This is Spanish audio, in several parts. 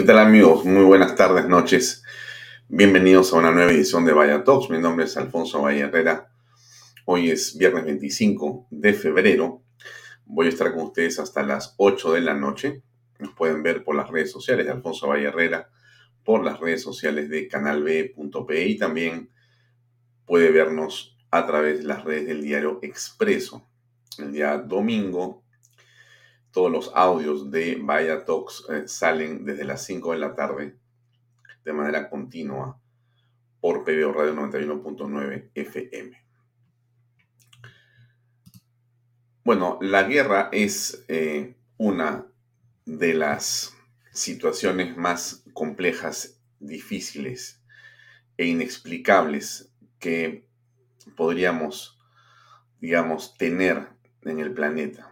¿Qué tal amigos? Muy buenas tardes, noches. Bienvenidos a una nueva edición de Vaya Talks. Mi nombre es Alfonso Valle Herrera. Hoy es viernes 25 de febrero. Voy a estar con ustedes hasta las 8 de la noche. Nos pueden ver por las redes sociales de Alfonso Valle Herrera, por las redes sociales de canalb.pe y también puede vernos a través de las redes del diario Expreso. El día domingo todos los audios de Vaya Talks eh, salen desde las 5 de la tarde de manera continua por PBO Radio 91.9 FM. Bueno, la guerra es eh, una de las situaciones más complejas, difíciles e inexplicables que podríamos, digamos, tener en el planeta.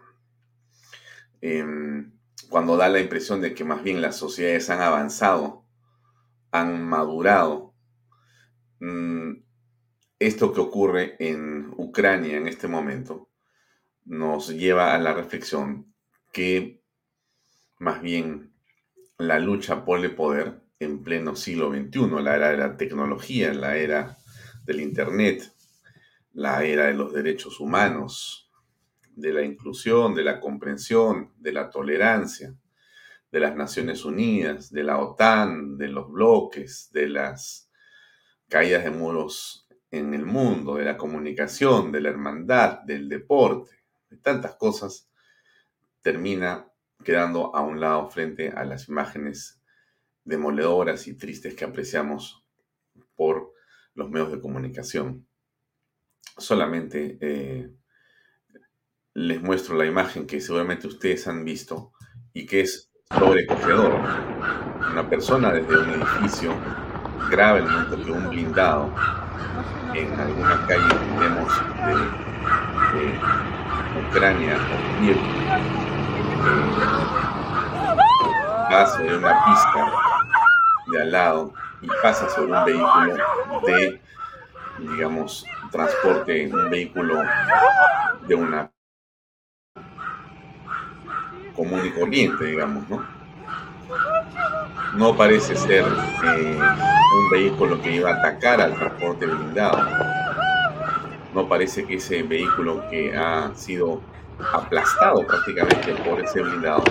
Em, cuando da la impresión de que más bien las sociedades han avanzado, han madurado. Mm, esto que ocurre en Ucrania en este momento nos lleva a la reflexión que más bien la lucha por el poder en pleno siglo XXI, la era de la tecnología, la era del Internet, la era de los derechos humanos, de la inclusión, de la comprensión, de la tolerancia, de las Naciones Unidas, de la OTAN, de los bloques, de las caídas de muros en el mundo, de la comunicación, de la hermandad, del deporte, de tantas cosas, termina quedando a un lado frente a las imágenes demoledoras y tristes que apreciamos por los medios de comunicación. Solamente eh, les muestro la imagen que seguramente ustedes han visto y que es sobrecogedor. Una persona desde un edificio graba el momento que un blindado en alguna calle, tenemos de, Ucrania o Kiev, va sobre una pista de al lado y pasa sobre un vehículo de, digamos, transporte, un vehículo de una común y corriente, digamos, ¿no? No parece ser eh, un vehículo que iba a atacar al transporte blindado. No parece que ese vehículo que ha sido aplastado prácticamente por ese blindado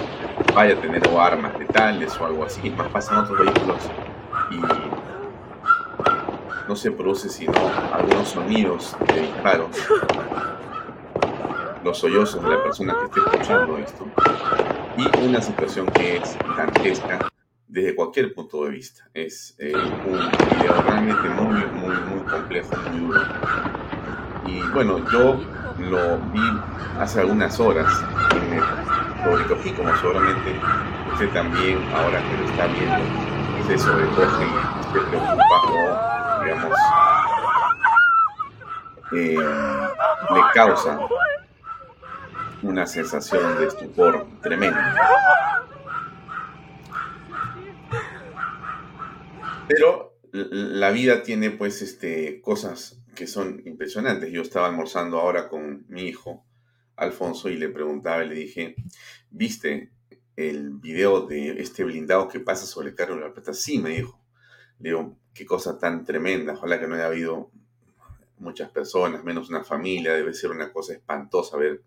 vaya a tener armas letales o algo así. Más pasan otros vehículos y no se produce sino algunos sonidos de disparos los sollozos de la persona que esté escuchando esto y una situación que es dantesca desde cualquier punto de vista. Es eh, un video realmente muy, muy, muy complejo, muy duro. Y bueno, yo lo vi hace algunas horas y me lo recogí como seguramente usted también, ahora que lo está viendo, se sobrecoge y se preocupa o, digamos, eh, le causa una sensación de estupor tremenda. Pero la vida tiene pues este, cosas que son impresionantes. Yo estaba almorzando ahora con mi hijo, Alfonso, y le preguntaba y le dije, ¿viste el video de este blindado que pasa sobre el carro de la plata? Sí, me dijo. Le digo, qué cosa tan tremenda. Ojalá que no haya habido muchas personas, menos una familia. Debe ser una cosa espantosa ver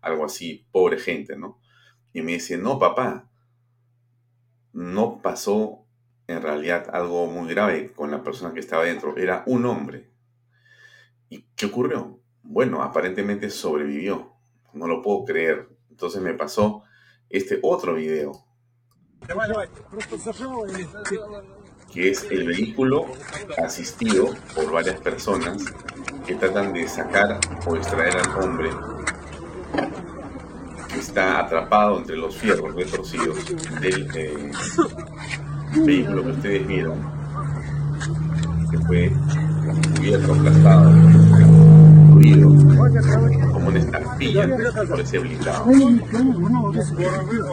algo así. Pobre gente, ¿no? Y me dice, no, papá, no pasó en realidad algo muy grave con la persona que estaba dentro. Era un hombre. ¿Y qué ocurrió? Bueno, aparentemente sobrevivió. No lo puedo creer. Entonces me pasó este otro video. Que es el vehículo asistido por varias personas que tratan de sacar o extraer al hombre está atrapado entre los fierros retorcidos del, eh, vehículo que ustedes vieron, que fue cubierto, aplastado, destruido, como una estampilla por ese blindado.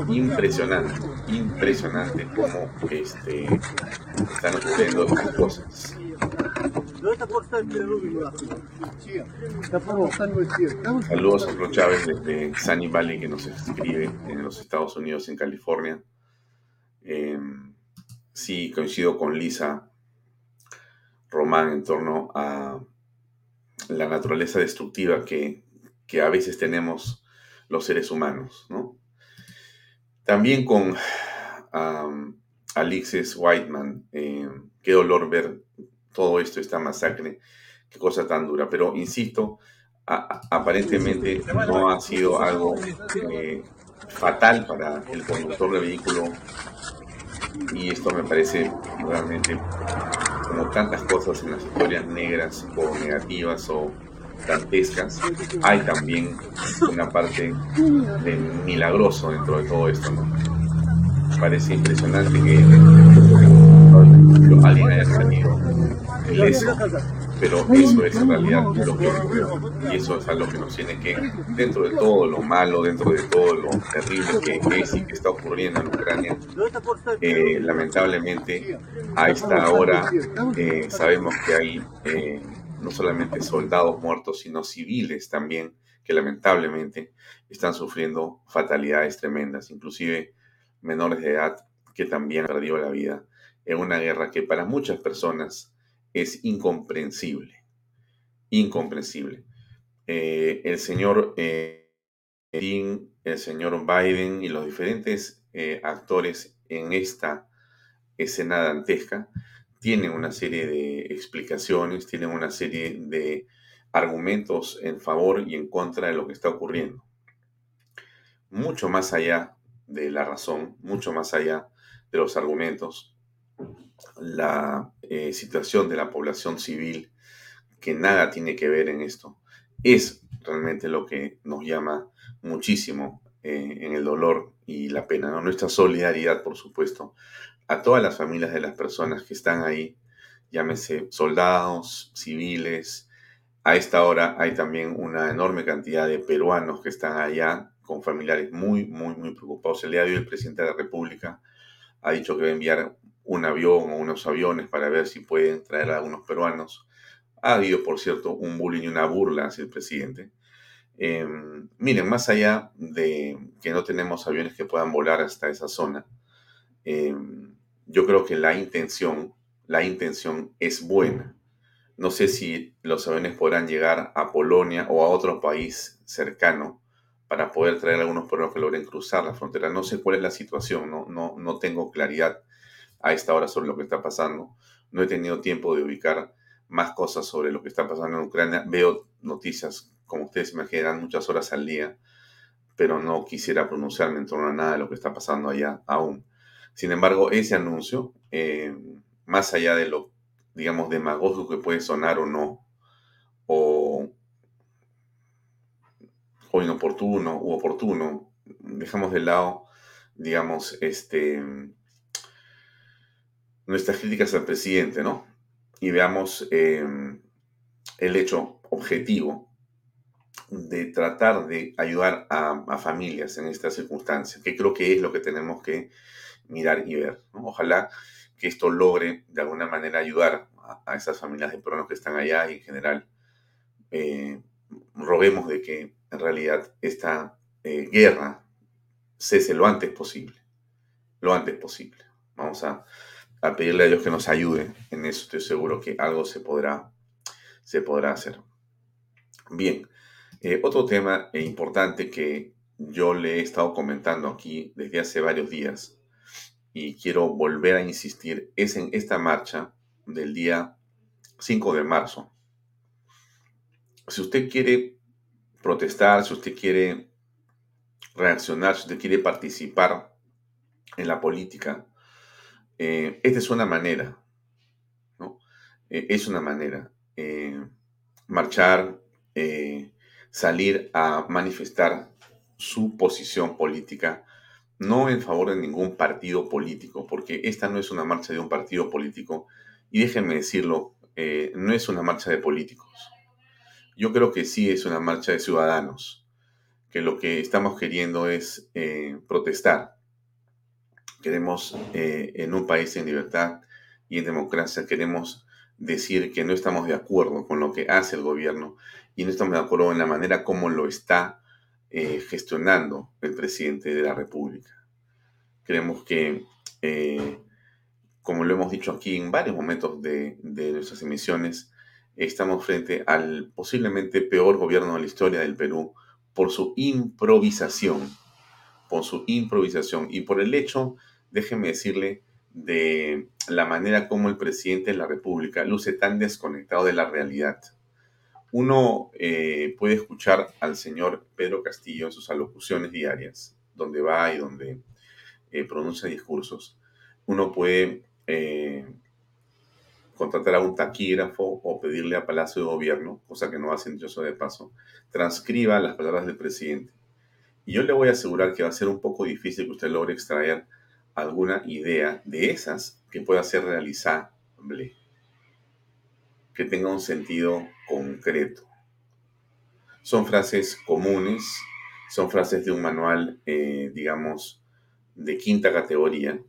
Impresionante, impresionante cómo este, están ocurriendo estas cosas. Saludos a Chávez desde Sunny Valley que nos escribe en los Estados Unidos, en California. Eh, sí coincido con Lisa Román en torno a la naturaleza destructiva que, a veces tenemos los seres humanos, ¿no? También con Alexis Whiteman, eh, qué dolor ver todo esto, esta masacre, qué cosa tan dura. Pero insisto, aparentemente no ha sido algo eh, fatal para el conductor del vehículo y esto me parece realmente como tantas cosas en las historias negras o negativas o dantescas, hay también una parte de milagroso dentro de todo esto, ¿no? Parece impresionante que haya salido ileso pero eso es en realidad lo que ocurrió. Y eso es algo que nos tiene que, dentro de todo lo malo, dentro de todo lo terrible que es y que está ocurriendo en Ucrania, eh, lamentablemente a esta hora eh, sabemos que hay eh, no solamente soldados muertos, sino civiles también que lamentablemente están sufriendo fatalidades tremendas, inclusive menores de edad que también han perdido la vida en una guerra que para muchas personas es incomprensible. Incomprensible. Eh, el señor eh, el señor Biden y los diferentes eh, actores en esta escena dantesca tienen una serie de explicaciones, tienen una serie de argumentos en favor y en contra de lo que está ocurriendo. Mucho más allá de la razón, mucho más allá de los argumentos, la eh, situación de la población civil, que nada tiene que ver en esto, es realmente lo que nos llama muchísimo eh, en el dolor y la pena. Nuestra solidaridad, por supuesto, a todas las familias de las personas que están ahí, llámese soldados, civiles. A esta hora hay también una enorme cantidad de peruanos que están allá con familiares muy, muy, muy preocupados. El día de hoy el presidente de la República ha dicho que va a enviar un avión o unos aviones para ver si pueden traer a algunos peruanos. Ha habido, por cierto, un bullying y una burla hacia el presidente. Em, miren, más allá de que no tenemos aviones que puedan volar hasta esa zona, em, yo creo que la intención, la intención es buena. No sé si los aviones podrán llegar a Polonia o a otro país cercano para poder traer a algunos peruanos que logren cruzar la frontera. No sé cuál es la situación, no, no, no tengo claridad a esta hora sobre lo que está pasando. No he tenido tiempo de ubicar más cosas sobre lo que está pasando en Ucrania. Veo noticias, como ustedes imaginan, muchas horas al día, pero no quisiera pronunciarme en torno a nada de lo que está pasando allá aún. Sin embargo, ese anuncio, eh, más allá de lo, digamos, demagógico que puede sonar o no, o, o inoportuno u oportuno, dejamos de lado, digamos, este, nuestras críticas al presidente, ¿no? Y veamos em, el hecho objetivo de tratar de ayudar a, familias en estas circunstancias, que creo que es lo que tenemos que mirar y ver. Ojalá que esto logre de alguna manera ayudar a, esas familias de peruanos que están allá y en general eh, roguemos de que en realidad esta eh, guerra cese lo antes posible, lo antes posible. Vamos a, a, pedirle a Dios que nos ayude en eso, estoy seguro que algo se podrá, se podrá hacer. Bien, eh, otro tema importante que yo le he estado comentando aquí desde hace varios días y quiero volver a insistir es en esta marcha del día 5 de marzo. Si usted quiere protestar, si usted quiere reaccionar, si usted quiere participar en la política, eh, esta es una manera. Eh, es una manera. Eh, marchar, salir a manifestar su posición política, no en favor de ningún partido político, porque esta no es una marcha de un partido político, y déjenme decirlo, no es una marcha de políticos. Yo creo que sí es una marcha de ciudadanos, que lo que estamos queriendo es protestar. Queremos, eh, en un país en libertad y en democracia, queremos decir que no estamos de acuerdo con lo que hace el gobierno y no estamos de acuerdo en la manera como lo está eh, gestionando el presidente de la República. Creemos que, como lo hemos dicho aquí en varios momentos de nuestras emisiones, estamos frente al posiblemente peor gobierno de la historia del Perú por su improvisación, por su improvisación y por el hecho, déjeme decirle, de la manera como el presidente de la República luce tan desconectado de la realidad. Uno eh, puede escuchar al señor Pedro Castillo en sus alocuciones diarias, donde va y donde eh, pronuncia discursos. Uno puede eh, contratar a un taquígrafo o pedirle a Palacio de Gobierno, cosa que no hacen yo de paso, transcriba las palabras del presidente. Y yo le voy a asegurar que va a ser un poco difícil que usted logre extraer alguna idea de esas que pueda ser realizable, que tenga un sentido concreto. Son frases comunes, son frases de un manual, eh, digamos, de quinta categoría,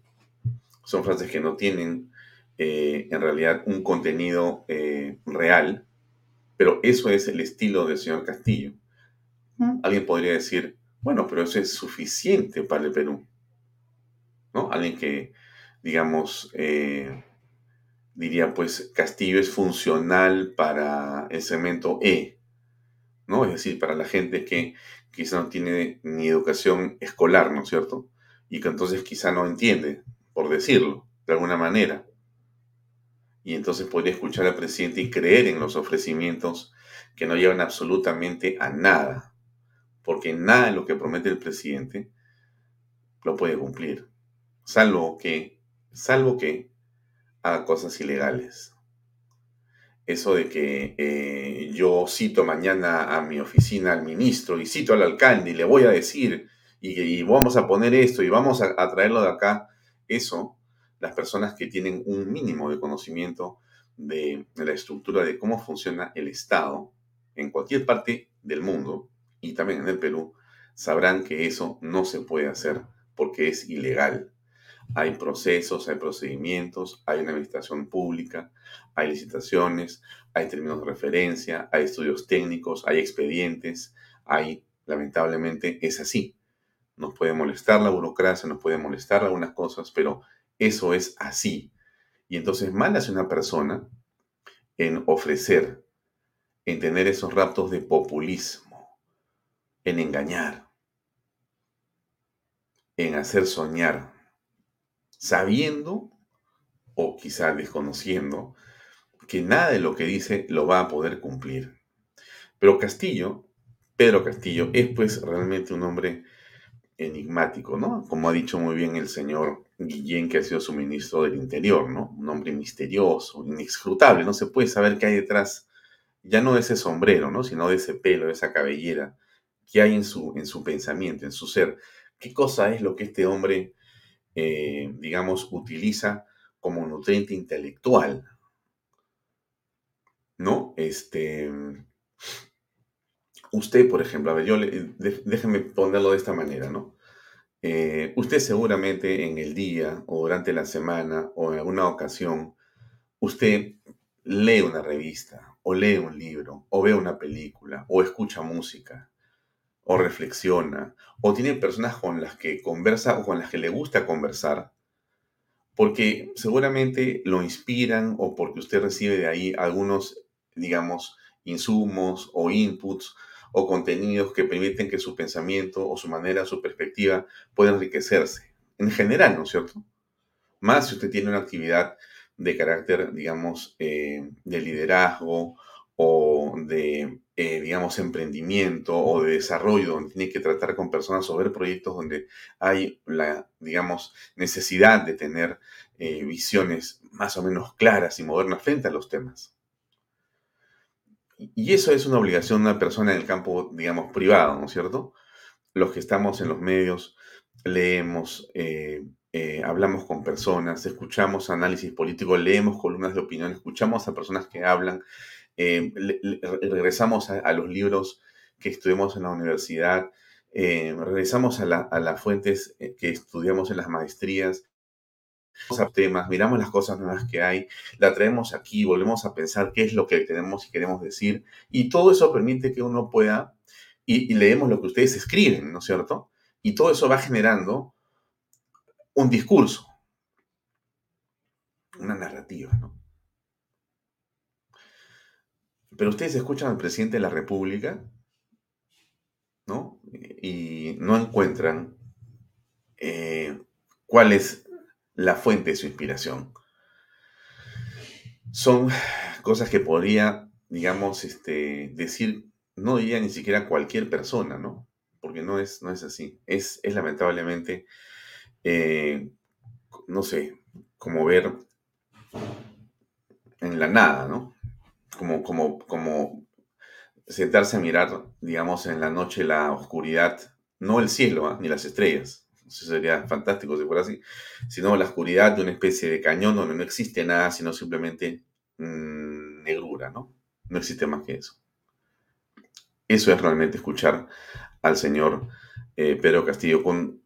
son frases que no tienen eh, en realidad un contenido eh, real, pero eso es el estilo del señor Castillo. Alguien podría decir, bueno, pero eso es suficiente para el Perú. Alguien que, digamos, eh, diría, pues Castillo es funcional para el segmento E, ¿no? Es decir, para la gente que quizá no tiene ni educación escolar, ¿no es cierto? Y que entonces quizá no entiende, por decirlo, de alguna manera y entonces podría escuchar al presidente y creer en los ofrecimientos que no llevan absolutamente a nada, porque nada de lo que promete el presidente lo puede cumplir, salvo que, salvo que haga cosas ilegales. Eso de que eh, yo cito mañana a mi oficina al ministro y cito al alcalde y le voy a decir y, vamos a poner esto y vamos a, a traerlo de acá, eso las personas que tienen un mínimo de conocimiento de, la estructura de cómo funciona el Estado en cualquier parte del mundo y también en el Perú, sabrán que eso no se puede hacer porque es ilegal. Hay procesos, hay procedimientos, hay una administración pública, hay licitaciones, hay términos de referencia, hay estudios técnicos, hay expedientes, hay, lamentablemente, es así. Nos puede molestar la burocracia, nos puede molestar algunas cosas, pero eso es así. Y entonces mal hace una persona en ofrecer, en tener esos raptos de populismo, en engañar, en hacer soñar, sabiendo o quizá desconociendo que nada de lo que dice lo va a poder cumplir. Pero Castillo, Pedro Castillo, es pues realmente un hombre enigmático, ¿no? Como ha dicho muy bien el señor Guillén, que ha sido su ministro del Interior, ¿no? Un hombre misterioso, inescrutable, no se puede saber qué hay detrás, ya no de ese sombrero, ¿no? Sino de ese pelo, de esa cabellera, qué hay en su, en su pensamiento, en su ser. ¿Qué cosa es lo que este hombre, eh, digamos, utiliza como nutriente intelectual? ¿No? Este usted, por ejemplo, yo déjeme ponerlo de esta manera, ¿no? Eh, usted seguramente en el día o durante la semana o en alguna ocasión, usted lee una revista o lee un libro o ve una película o escucha música o reflexiona o tiene personas con las que conversa o con las que le gusta conversar porque seguramente lo inspiran o porque usted recibe de ahí algunos, digamos, insumos o inputs o contenidos que permiten que su pensamiento o su manera, su perspectiva pueda enriquecerse. En general, ¿no es cierto? Más si usted tiene una actividad de carácter, digamos, eh, de liderazgo o de, eh, digamos, emprendimiento o de desarrollo, donde tiene que tratar con personas o ver proyectos donde hay la, digamos, necesidad de tener eh, visiones más o menos claras y modernas frente a los temas. Y eso es una obligación de una persona en el campo, digamos, privado, ¿no es cierto? Los que estamos en los medios, leemos, eh, hablamos con personas, escuchamos análisis político, leemos columnas de opinión, escuchamos a personas que hablan, eh, regresamos a, los libros que estudiamos en la universidad, regresamos a, las fuentes que estudiamos en las maestrías, temas, miramos las cosas nuevas que hay, la traemos aquí, volvemos a pensar qué es lo que tenemos y queremos decir, y todo eso permite que uno pueda, y, leemos lo que ustedes escriben, ¿no es cierto? Y todo eso va generando un discurso, una narrativa, ¿no? Pero ustedes escuchan al presidente de la República, ¿no? Y no encuentran eh, cuál es la fuente de su inspiración. Son cosas que podría, digamos, este, decir, no diría ni siquiera cualquier persona, ¿no? Porque no es, no es así. Es, es lamentablemente, eh, no sé, como ver en la nada, ¿no? Como, como, como sentarse a mirar, digamos, en la noche la oscuridad, no el cielo, ¿ah? ni las estrellas, eso sería fantástico si fuera así, sino la oscuridad de una especie de cañón donde no existe nada, sino simplemente mm, negrura, ¿no? No existe más que eso. Eso es realmente escuchar al señor eh, Pedro Castillo. Con,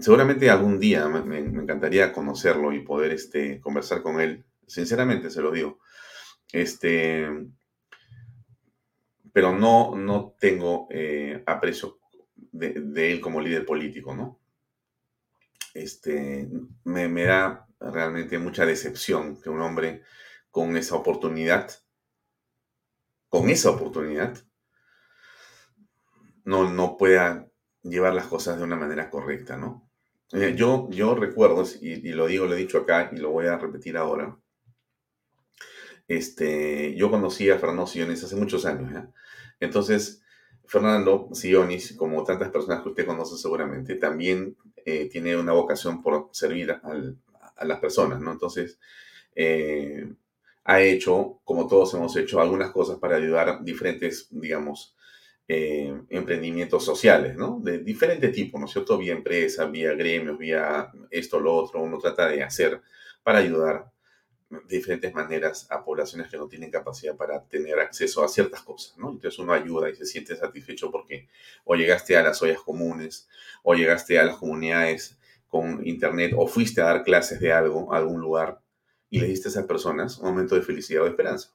seguramente algún día me, encantaría conocerlo y poder este, conversar con él. Sinceramente se lo digo. Este, pero no, no tengo eh, aprecio de, él como líder político, ¿no? Este, me, me da realmente mucha decepción que un hombre con esa oportunidad, con esa oportunidad, no, no pueda llevar las cosas de una manera correcta, ¿no? Eh, yo, yo recuerdo, y, lo digo, lo he dicho acá y lo voy a repetir ahora, este, yo conocí a Fernando Siones hace muchos años. Entonces, Fernando Sionis, como tantas personas que usted conoce seguramente, también eh, tiene una vocación por servir a las personas, ¿no? Entonces, eh, ha hecho, como todos hemos hecho, algunas cosas para ayudar a diferentes, digamos, eh, emprendimientos sociales, ¿no? De diferente tipo, ¿no es cierto? Vía empresa, vía gremios, vía esto, lo otro, uno trata de hacer para ayudar diferentes maneras a poblaciones que no tienen capacidad para tener acceso a ciertas cosas, ¿no? Entonces uno ayuda y se siente satisfecho porque o llegaste a las ollas comunes, o llegaste a las comunidades con internet, o fuiste a dar clases de algo, a algún lugar, y le diste a esas personas un momento de felicidad o de esperanza.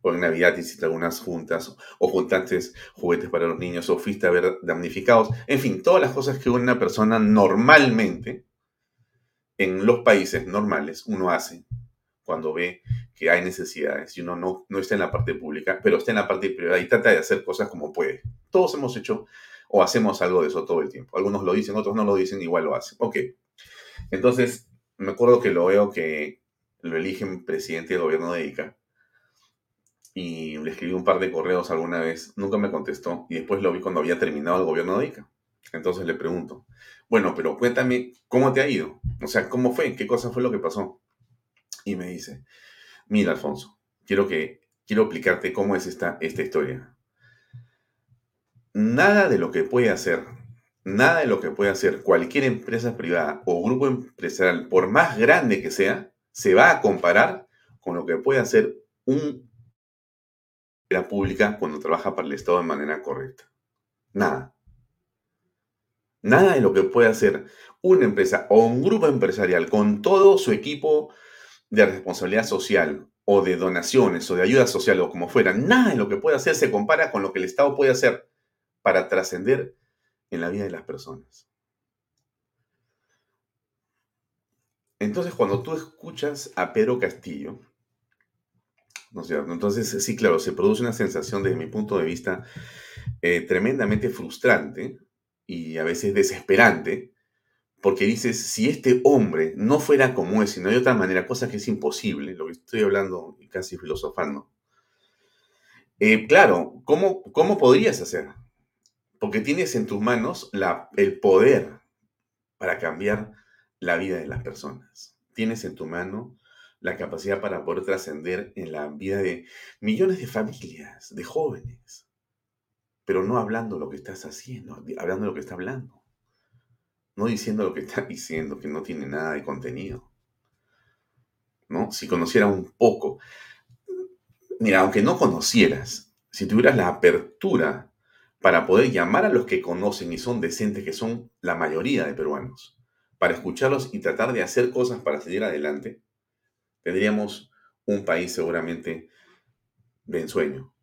O en Navidad hiciste algunas juntas, o juntaste juguetes para los niños, o fuiste a ver damnificados. En fin, todas las cosas que una persona normalmente en los países normales uno hace cuando ve que hay necesidades y uno no, no está en la parte pública, pero está en la parte privada y trata de hacer cosas como puede. Todos hemos hecho o hacemos algo de eso todo el tiempo. Algunos lo dicen, otros no lo dicen, igual lo hacen. Ok. Entonces, me acuerdo que lo veo que lo eligen presidente del gobierno de ICA y le escribí un par de correos alguna vez, nunca me contestó y después lo vi cuando había terminado el gobierno de ICA. Entonces le pregunto, bueno, pero cuéntame cómo te ha ido. O sea, ¿cómo fue? ¿Qué cosa fue lo que pasó? Y me dice, mira, Alfonso, quiero que quiero explicarte cómo es esta, esta historia. Nada de lo que puede hacer, nada de lo que puede hacer cualquier empresa privada o grupo empresarial, por más grande que sea, se va a comparar con lo que puede hacer un pública cuando trabaja para el Estado de manera correcta. Nada. Nada de lo que puede hacer una empresa o un grupo empresarial con todo su equipo de responsabilidad social o de donaciones o de ayuda social o como fuera, nada de lo que puede hacer se compara con lo que el Estado puede hacer para trascender en la vida de las personas. Entonces, cuando tú escuchas a Pedro Castillo, ¿no? Entonces, sí, claro, se produce una sensación, desde mi punto de vista, eh, tremendamente frustrante y a veces desesperante, porque dices, si este hombre no fuera como es, sino de otra manera, cosa que es imposible, lo que estoy hablando casi filosofando, eh, claro, ¿cómo, ¿cómo podrías hacer? Porque tienes en tus manos la, el poder para cambiar la vida de las personas. Tienes en tu mano la capacidad para poder trascender en la vida de millones de familias, de jóvenes, pero no hablando lo que estás haciendo, hablando lo que está hablando, no diciendo lo que está diciendo, que no tiene nada de contenido. ¿No? Si conociera un poco, mira, aunque no conocieras, si tuvieras la apertura para poder llamar a los que conocen y son decentes, que son la mayoría de peruanos, para escucharlos y tratar de hacer cosas para seguir adelante, tendríamos un país seguramente de ensueño.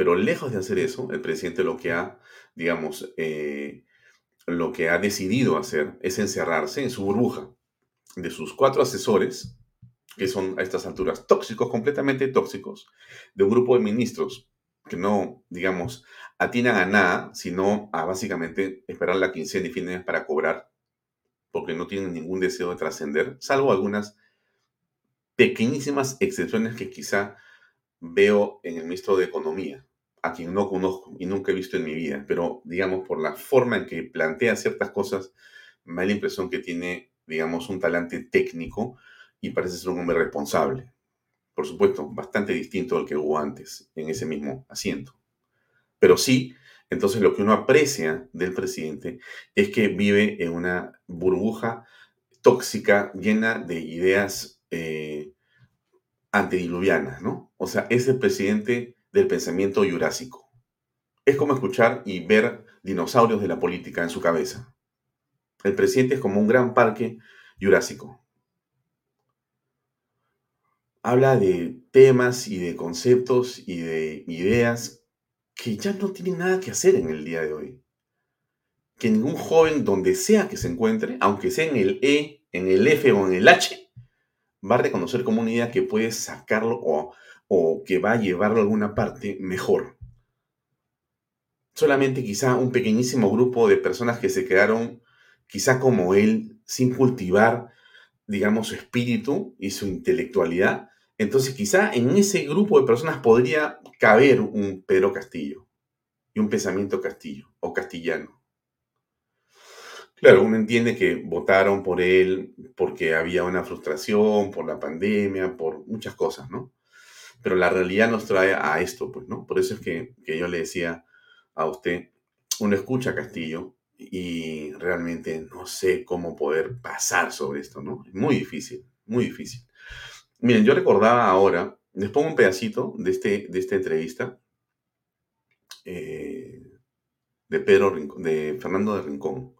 Pero lejos de hacer eso, el presidente lo que ha, digamos, eh, lo que ha decidido hacer es encerrarse en su burbuja de sus cuatro asesores, que son a estas alturas tóxicos, completamente tóxicos, de un grupo de ministros que no, digamos, atinan a nada, sino a básicamente esperar la quincena y fines para cobrar porque no tienen ningún deseo de trascender, salvo algunas pequeñísimas excepciones que quizá veo en el ministro de Economía, a quien no conozco y nunca he visto en mi vida, pero digamos por la forma en que plantea ciertas cosas, me da la impresión que tiene, digamos, un talante técnico y parece ser un hombre responsable. Por supuesto, bastante distinto al que hubo antes en ese mismo asiento. Pero sí entonces lo que uno aprecia del presidente es que vive en una burbuja tóxica llena de ideas eh, antediluvianas, ¿no? O sea, es el presidente del pensamiento jurásico. Es como escuchar y ver dinosaurios de la política en su cabeza. El presidente es como un gran parque jurásico. Habla de temas y de conceptos y de ideas que ya no tienen nada que hacer en el día de hoy. Que ningún joven, donde sea que se encuentre, aunque sea en el E, en el F o en el H, va a reconocer como una idea que puede sacarlo o, o que va a llevarlo a alguna parte mejor. Solamente quizá un pequeñísimo grupo de personas que se quedaron, quizá como él, sin cultivar, digamos, su espíritu y su intelectualidad, entonces quizá en ese grupo de personas podría caber un Pedro Castillo y un pensamiento castillo o castellano. Claro, uno entiende que votaron por él porque había una frustración por la pandemia, por muchas cosas, ¿no? Pero la realidad nos trae a esto, pues, ¿no? Por eso es que, que yo le decía a usted, uno escucha Castillo y realmente no sé cómo poder pasar sobre esto, ¿no? Muy difícil, muy difícil. Miren, yo recordaba ahora, les pongo un pedacito de, este, de esta entrevista eh, de Pedro de Fernando de Rincón.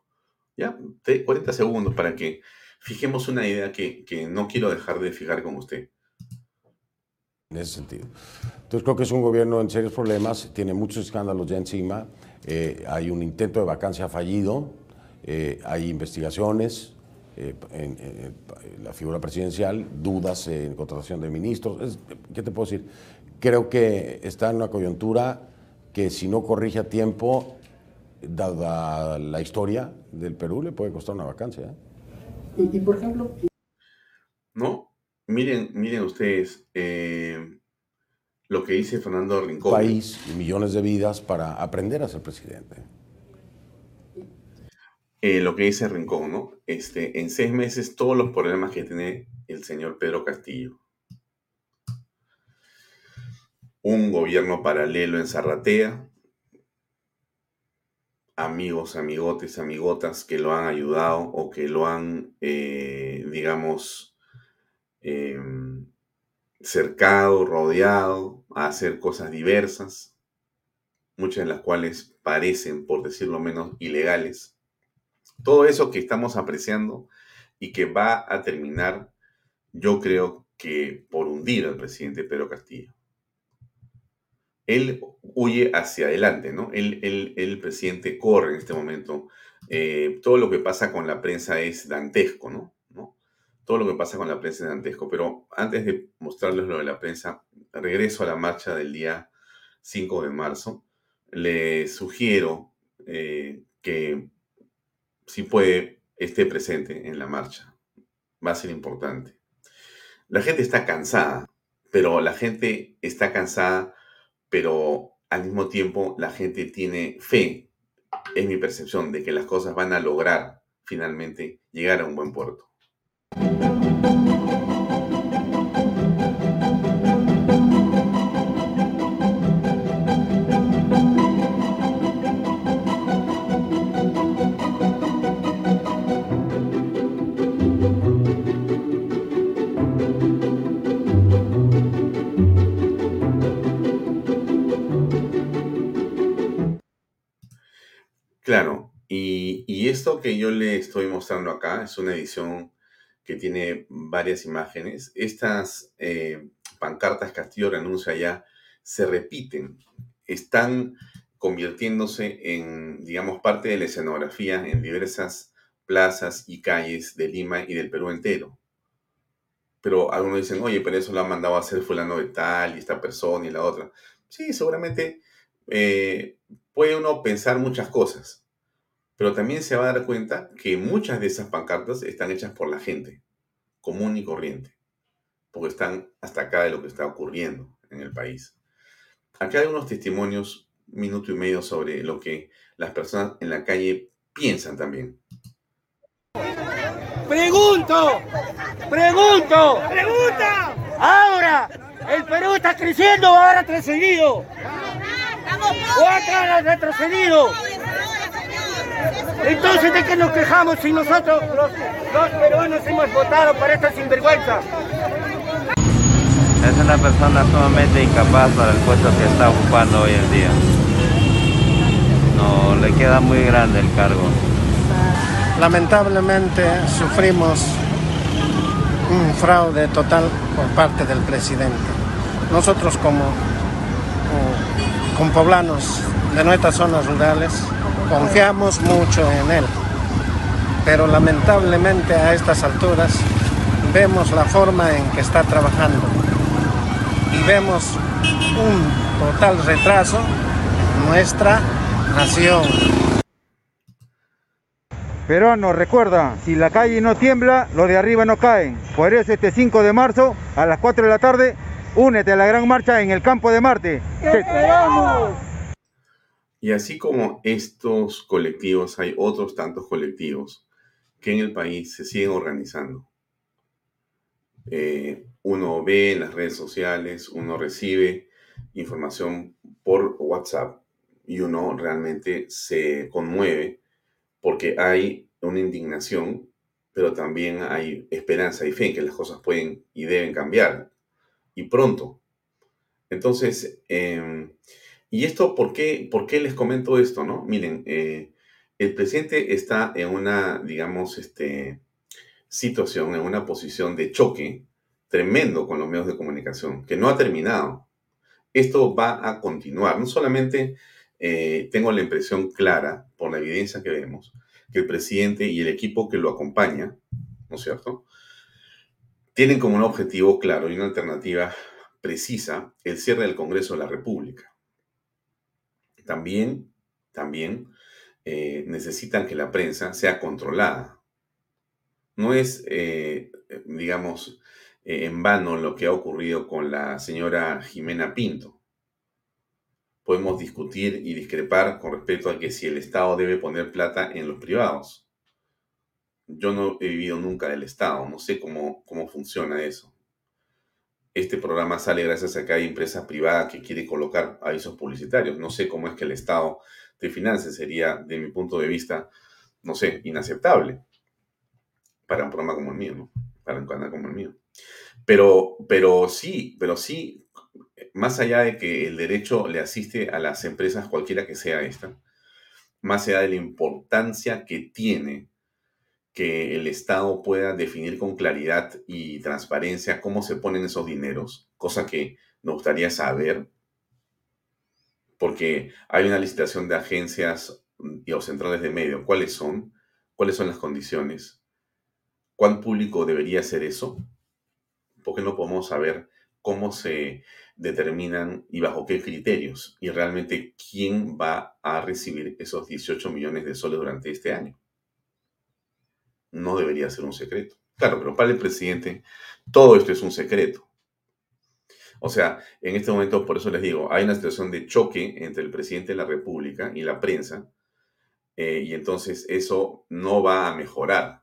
Ya, 40 segundos para que fijemos una idea que, no quiero dejar de fijar con usted. En ese sentido. Entonces creo que es un gobierno en serios problemas, tiene muchos escándalos ya encima, eh, hay un intento de vacancia fallido, eh, hay investigaciones, eh, en, la figura presidencial, dudas en contratación de ministros. ¿Qué te puedo decir? Creo que está en una coyuntura que si no corrige a tiempo, dada la historia del Perú, le puede costar una vacancia. ¿eh? Y, por ejemplo... No, miren, miren ustedes eh, lo que dice Fernando Rincón. País y millones de vidas para aprender a ser presidente. Eh, lo que dice Rincón, ¿no? Este, en seis meses todos los problemas que tiene el señor Pedro Castillo. Un gobierno paralelo en Zarratea, amigos, amigotes, amigotas que lo han ayudado o que lo han, eh, digamos, em, cercado, rodeado a hacer cosas diversas, muchas de las cuales parecen, por decirlo menos, ilegales Todo eso que estamos apreciando y que va a terminar, yo creo que por hundir al presidente Pedro Castillo. Él huye hacia adelante, ¿no? Él, el presidente corre en este momento. Eh, todo lo que pasa con la prensa es dantesco, ¿no? Todo lo que pasa con la prensa es dantesco. Pero antes de mostrarles lo de la prensa, regreso a la marcha del día 5 de marzo. Le sugiero eh, que si puede esté presente en la marcha. Va a ser importante. La gente está cansada, pero la gente está cansada, pero al mismo tiempo la gente tiene fe, es mi percepción, de que las cosas van a lograr finalmente llegar a un buen puerto. Claro, y, esto que yo le estoy mostrando acá es una edición que tiene varias imágenes. Estas eh, pancartas Castillo renuncia ya se repiten, están convirtiéndose en, digamos, parte de la escenografía en diversas plazas y calles de Lima y del Perú entero. Pero algunos dicen, oye, pero eso lo ha mandado a hacer fulano de tal y esta persona y la otra. Sí, seguramente eh, puede uno pensar muchas cosas, pero también se va a dar cuenta que muchas de esas pancartas están hechas por la gente, común y corriente, porque están hasta acá de lo que está ocurriendo en el país. Acá hay unos testimonios, minuto y medio, sobre lo que las personas en la calle piensan también. Pregunto, pregunto, pregunta. Ahora, el Perú está creciendo o ha retrocedido. O ha retrocedido. Entonces, ¿de qué nos quejamos si nosotros, los, peruanos, hemos votado para esta sinvergüenza? Es una persona sumamente incapaz para el puesto que está ocupando hoy en día. No, le queda muy grande el cargo. Lamentablemente sufrimos un fraude total por parte del presidente. Nosotros como, como poblanos de nuestras zonas rurales confiamos mucho en él, pero lamentablemente a estas alturas vemos la forma en que está trabajando y vemos un total retraso en nuestra nación. Peruano, recuerda, si la calle no tiembla, los de arriba no caen. Por eso este 5 de marzo, a las 4 de la tarde, únete a la gran marcha en el campo de Marte. ¡Te esperamos! Y así como estos colectivos, hay otros tantos colectivos que en el país se siguen organizando. Eh, uno ve en las redes sociales, uno recibe información por WhatsApp y uno realmente se conmueve porque hay una indignación, pero también hay esperanza y fe en que las cosas pueden y deben cambiar y pronto. Entonces, em, ¿Y esto por qué, por qué les comento esto, no? Miren, eh, el presidente está en una, digamos, este, situación, en una posición de choque tremendo con los medios de comunicación, que no ha terminado. Esto va a continuar. No solamente eh, tengo la impresión clara, por la evidencia que vemos, que el presidente y el equipo que lo acompaña, ¿no es cierto?, tienen como un objetivo claro y una alternativa precisa el cierre del Congreso de la República también, también eh, necesitan que la prensa sea controlada. No es, eh, digamos, eh, en vano lo que ha ocurrido con la señora Jimena Pinto. Podemos discutir y discrepar con respecto a que si el Estado debe poner plata en los privados. Yo no he vivido nunca del Estado, no sé cómo, cómo funciona eso este programa sale gracias a que hay empresas privadas que quieren colocar avisos publicitarios. No sé cómo es que el Estado te financie. Sería, de mi punto de vista, no sé, inaceptable para un programa como el mío. Para un canal como el mío. Pero, pero sí, pero sí, más allá de que el derecho le asiste a las empresas, cualquiera que sea esta, más allá de la importancia que tiene que el Estado pueda definir con claridad y transparencia cómo se ponen esos dineros, cosa que nos gustaría saber, porque hay una licitación de agencias y o centrales de medio. ¿Cuáles son? ¿Cuáles son las condiciones? ¿Cuán público debería ser eso? Porque no podemos saber cómo se determinan y bajo qué criterios y realmente quién va a recibir esos 18 millones de soles durante este año. No debería ser un secreto. Claro, pero para el presidente todo esto es un secreto. O sea, en este momento, por eso les digo, hay una situación de choque entre el presidente de la República y la prensa, eh, y entonces eso no va a mejorar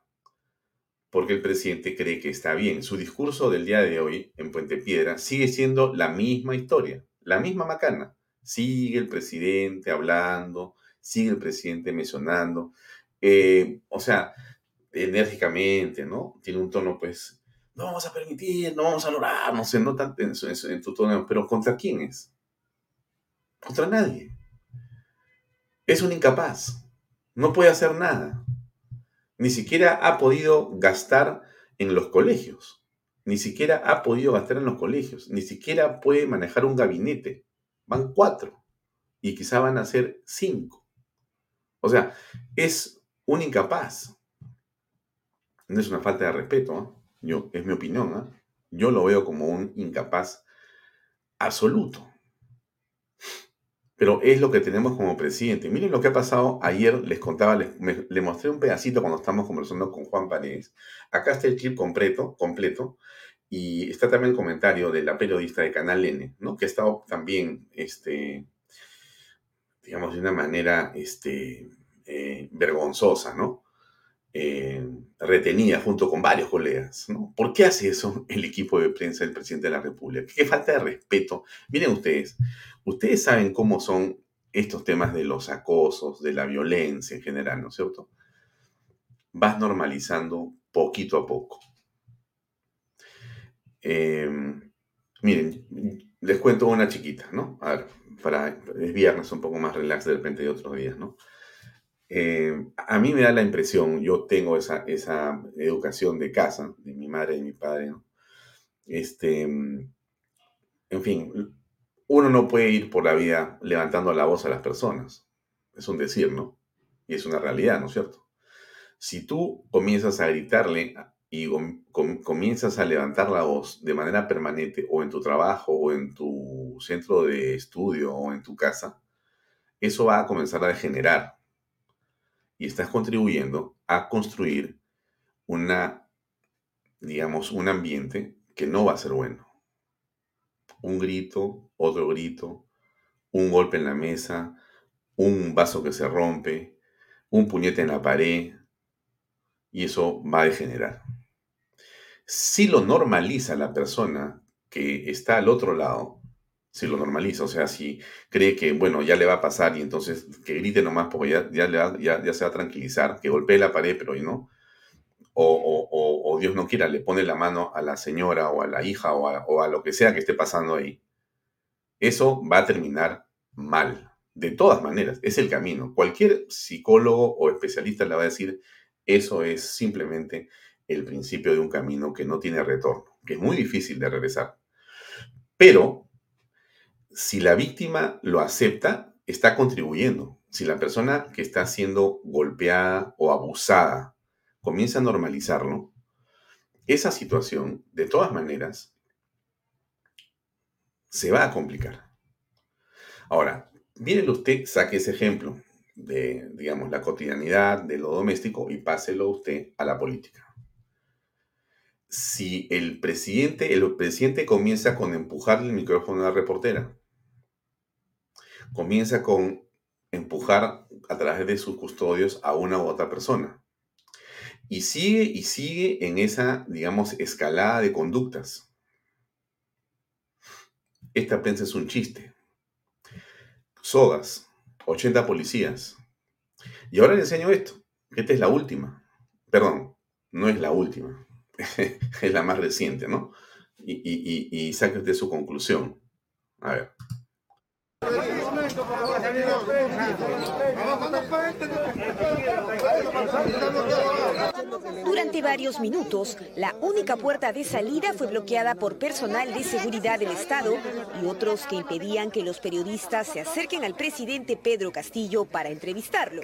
porque el presidente cree que está bien. Su discurso del día de hoy en Puente Piedra sigue siendo la misma historia, la misma macana. Sigue el presidente hablando, sigue el presidente mencionando, eh, o sea, enérgicamente, ¿no? Tiene un tono, pues, no vamos a permitir, no vamos a lograr, no se nota en, en tu tono, pero ¿contra quién es? Contra nadie. Es un incapaz, no puede hacer nada ni siquiera ha podido gastar en los colegios, ni siquiera ha podido gastar en los colegios, ni siquiera puede manejar un gabinete. Van cuatro y quizá van a ser cinco. O sea, es un incapaz. No es una falta de respeto, ¿eh? Yo, es mi opinión. ¿eh? Yo lo veo como un incapaz absoluto. Pero es lo que tenemos como presidente. Miren lo que ha pasado. Ayer les contaba, les, mostré un pedacito cuando estamos conversando con Juan Paredes. Acá está el clip completo, completo. Y está también el comentario de la periodista de Canal N, ¿no? Que ha estado también, este, digamos, de una manera este, eh, vergonzosa, ¿no? Eh, retenida junto con varios colegas. ¿Por qué hace eso el equipo de prensa del presidente de la República? Qué falta de respeto. Miren ustedes, ustedes saben cómo son estos temas de los acosos, de la violencia en general, ¿no es cierto? Vas normalizando poquito a poco. Em, miren, les cuento una chiquita, ¿no? A ver, para desviarnos un poco más relax de repente de otros días, ¿no? Eh, a mí me da la impresión, yo tengo esa, esa educación de casa, de mi madre y mi padre, Este, en fin, uno no puede ir por la vida levantando la voz a las personas. Es un decir, ¿no? Y es una realidad, ¿no es cierto? Si tú comienzas a gritarle y comienzas a levantar la voz de manera permanente o en tu trabajo o en tu centro de estudio o en tu casa, eso va a comenzar a degenerar y estás contribuyendo a construir una, digamos, un ambiente que no va a ser bueno. Un grito, otro grito, un golpe en la mesa, un vaso que se rompe, un puñete en la pared, y eso va a degenerar. Si lo normaliza la persona que está al otro lado, si lo normaliza, o sea, si cree que, bueno, ya le va a pasar y entonces que grite nomás porque ya, ya, ya, se va a tranquilizar, que golpee la pared, pero no, o, o, Dios no quiera, le pone la mano a la señora o a la hija o a lo que sea que esté pasando ahí, eso va a terminar mal. De todas maneras, es el camino. Cualquier psicólogo o especialista le va a decir, eso es simplemente el principio de un camino que no tiene retorno, que es muy difícil de regresar. Pero si la víctima lo acepta, está contribuyendo. Si la persona que está siendo golpeada o abusada comienza a normalizarlo, esa situación, de todas maneras, se va a complicar. Ahora, mírenlo usted, saque ese ejemplo de, digamos, la cotidianidad, de lo doméstico y páselo usted a la política. Si el presidente, el presidente comienza con empujarle el micrófono a la reportera, comienza con empujar a través de sus custodios a una u otra persona. Y sigue y sigue en esa, digamos, escalada de conductas. Esta prensa es un chiste. Sogas, 80 policías. Y ahora le enseño esto. Esta es la última. Perdón, no es la última. es la más reciente, ¿no? Y, y, y, y saque usted su conclusión. A ver. Durante varios minutos, la única puerta de salida fue bloqueada por personal de seguridad del Estado y otros que impedían que los periodistas se acerquen al presidente Pedro Castillo para entrevistarlo.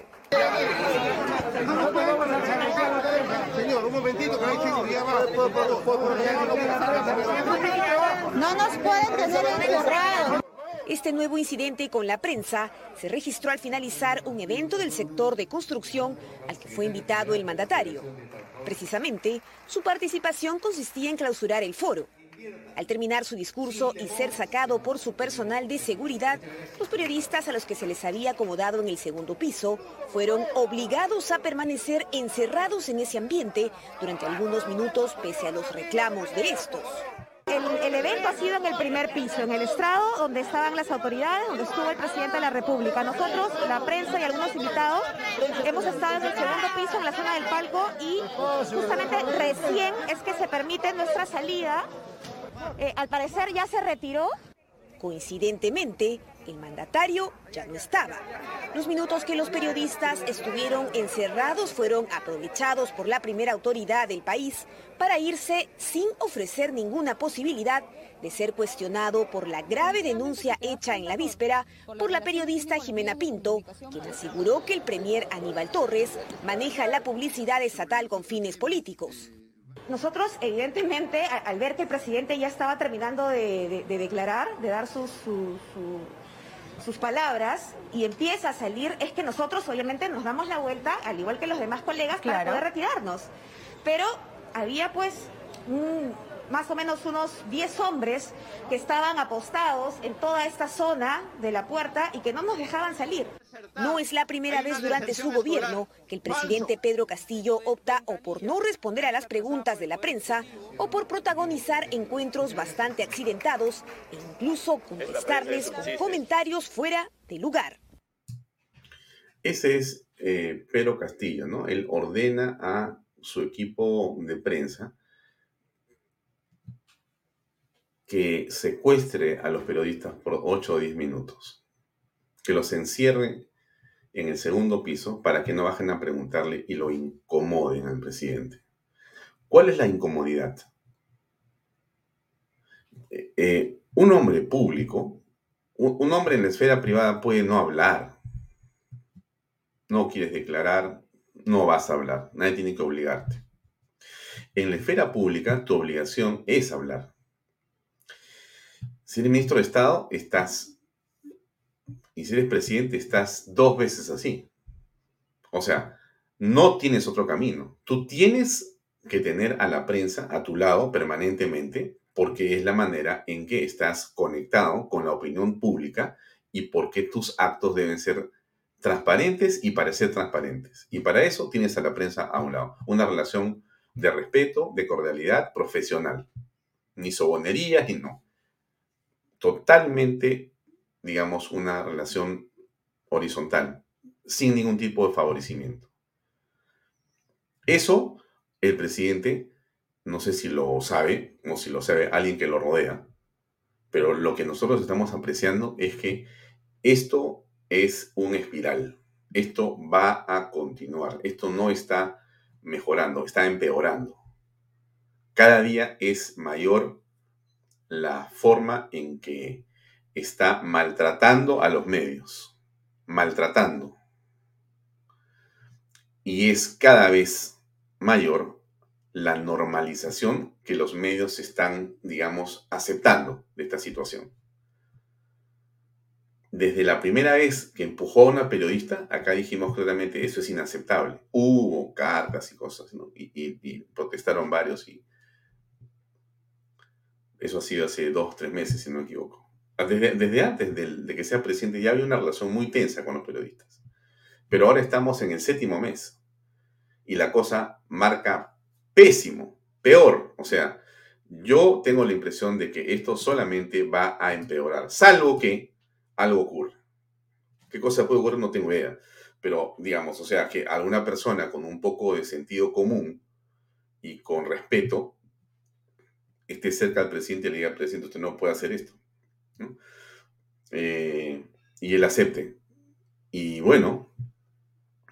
No nos pueden tener encerrados. Este nuevo incidente con la prensa se registró al finalizar un evento del sector de construcción al que fue invitado el mandatario. Precisamente, su participación consistía en clausurar el foro. Al terminar su discurso y ser sacado por su personal de seguridad, los periodistas a los que se les había acomodado en el segundo piso fueron obligados a permanecer encerrados en ese ambiente durante algunos minutos pese a los reclamos de estos. El, evento ha sido en el primer piso, en el estrado donde estaban las autoridades, donde estuvo el presidente de la República. Nosotros, la prensa y algunos invitados, hemos estado en el segundo piso, en la zona del palco, y justamente recién es que se permite nuestra salida. Eh, al parecer ya se retiró. Coincidentemente, el mandatario ya no estaba. Los minutos que los periodistas estuvieron encerrados fueron aprovechados por la primera autoridad del país para irse sin ofrecer ninguna posibilidad de ser cuestionado por la grave denuncia hecha en la víspera por la periodista Jimena Pinto, quien aseguró que el premier Aníbal Torres maneja la publicidad estatal con fines políticos. Nosotros, evidentemente, al ver que el presidente ya estaba terminando de, declarar, de dar su sus palabras y empieza a salir, es que nosotros obviamente nos damos la vuelta, al igual que los demás colegas, para poder retirarnos. Pero había pues más o menos unos 10 hombres que estaban apostados en toda esta zona de la puerta y que no nos dejaban salir. No es la primera vez durante su gobierno que el presidente Pedro Castillo opta o por no responder a las preguntas de la prensa o por protagonizar encuentros bastante accidentados e incluso contestarles con comentarios fuera de lugar. Ese es eh, Pedro Castillo, ¿no? Él ordena a su equipo de prensa que secuestre a los periodistas por 8 o 10 minutos, que los encierre en el segundo piso para que no bajen a preguntarle y lo incomoden al presidente. ¿Cuál es la incomodidad? Eh, eh, un hombre público, un, hombre en la esfera privada puede no hablar. No quieres declarar, no vas a hablar. Nadie tiene que obligarte. En la esfera pública, tu obligación es hablar. Si eres ministro de Estado, estás y si eres presidente, estás dos veces así. O sea, no tienes otro camino. Tú tienes que tener a la prensa a tu lado permanentemente porque es la manera en que estás conectado con la opinión pública y porque tus actos deben ser transparentes y parecer transparentes. Y para eso tienes a la prensa a un lado. Una relación de respeto, de cordialidad profesional. Ni sobonerías ni no. Totalmente digamos, una relación horizontal, sin ningún tipo de favorecimiento. Eso, el presidente, no sé si lo sabe o si lo sabe alguien que lo rodea, pero lo que nosotros estamos apreciando es que esto es un espiral. Esto va a continuar. Esto no está mejorando, está empeorando. Cada día es mayor la forma en que está maltratando a los medios, maltratando. Y es cada vez mayor la normalización que los medios están, digamos, aceptando de esta situación. Desde la primera vez que empujó a una periodista, acá dijimos claramente, eso es inaceptable. Hubo cartas y cosas, y protestaron varios y eso ha sido hace dos, tres meses, si no me equivoco. Desde, antes de, que sea presidente ya había una relación muy tensa con los periodistas. Pero ahora estamos en el séptimo mes y la cosa marca pésimo, peor. O sea, yo tengo la impresión de que esto solamente va a empeorar, salvo que algo ocurra. ¿Qué cosa puede ocurrir? No tengo idea. Pero digamos, o sea, que alguna persona con un poco de sentido común y con respeto esté cerca del presidente y le diga al presidente, usted no puede hacer esto. Eh, y él acepte. Y bueno,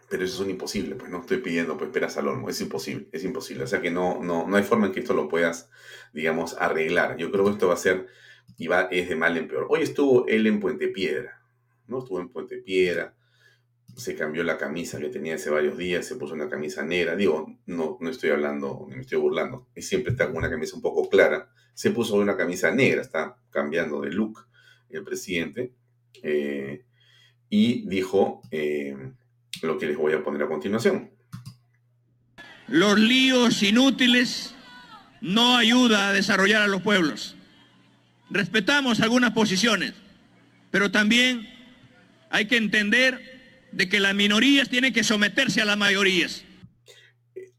pero eso es un imposible, pues no estoy pidiendo pues peras al olmo, es imposible, es imposible. O sea que no, no, no hay forma en que esto lo puedas, digamos, arreglar. Yo creo que esto va a ser, y va, es de mal en peor. Hoy estuvo él en Puente Piedra, ¿no? Estuvo en Puente Piedra, se cambió la camisa que tenía hace varios días, se puso una camisa negra. Digo, no, no estoy hablando, me estoy burlando, siempre está con una camisa un poco clara. Se puso una camisa negra, está cambiando de look el presidente. Eh, y dijo eh, lo que les voy a poner a continuación. Los líos inútiles no ayuda a desarrollar a los pueblos. Respetamos algunas posiciones, pero también hay que entender de que las minorías tienen que someterse a las mayorías.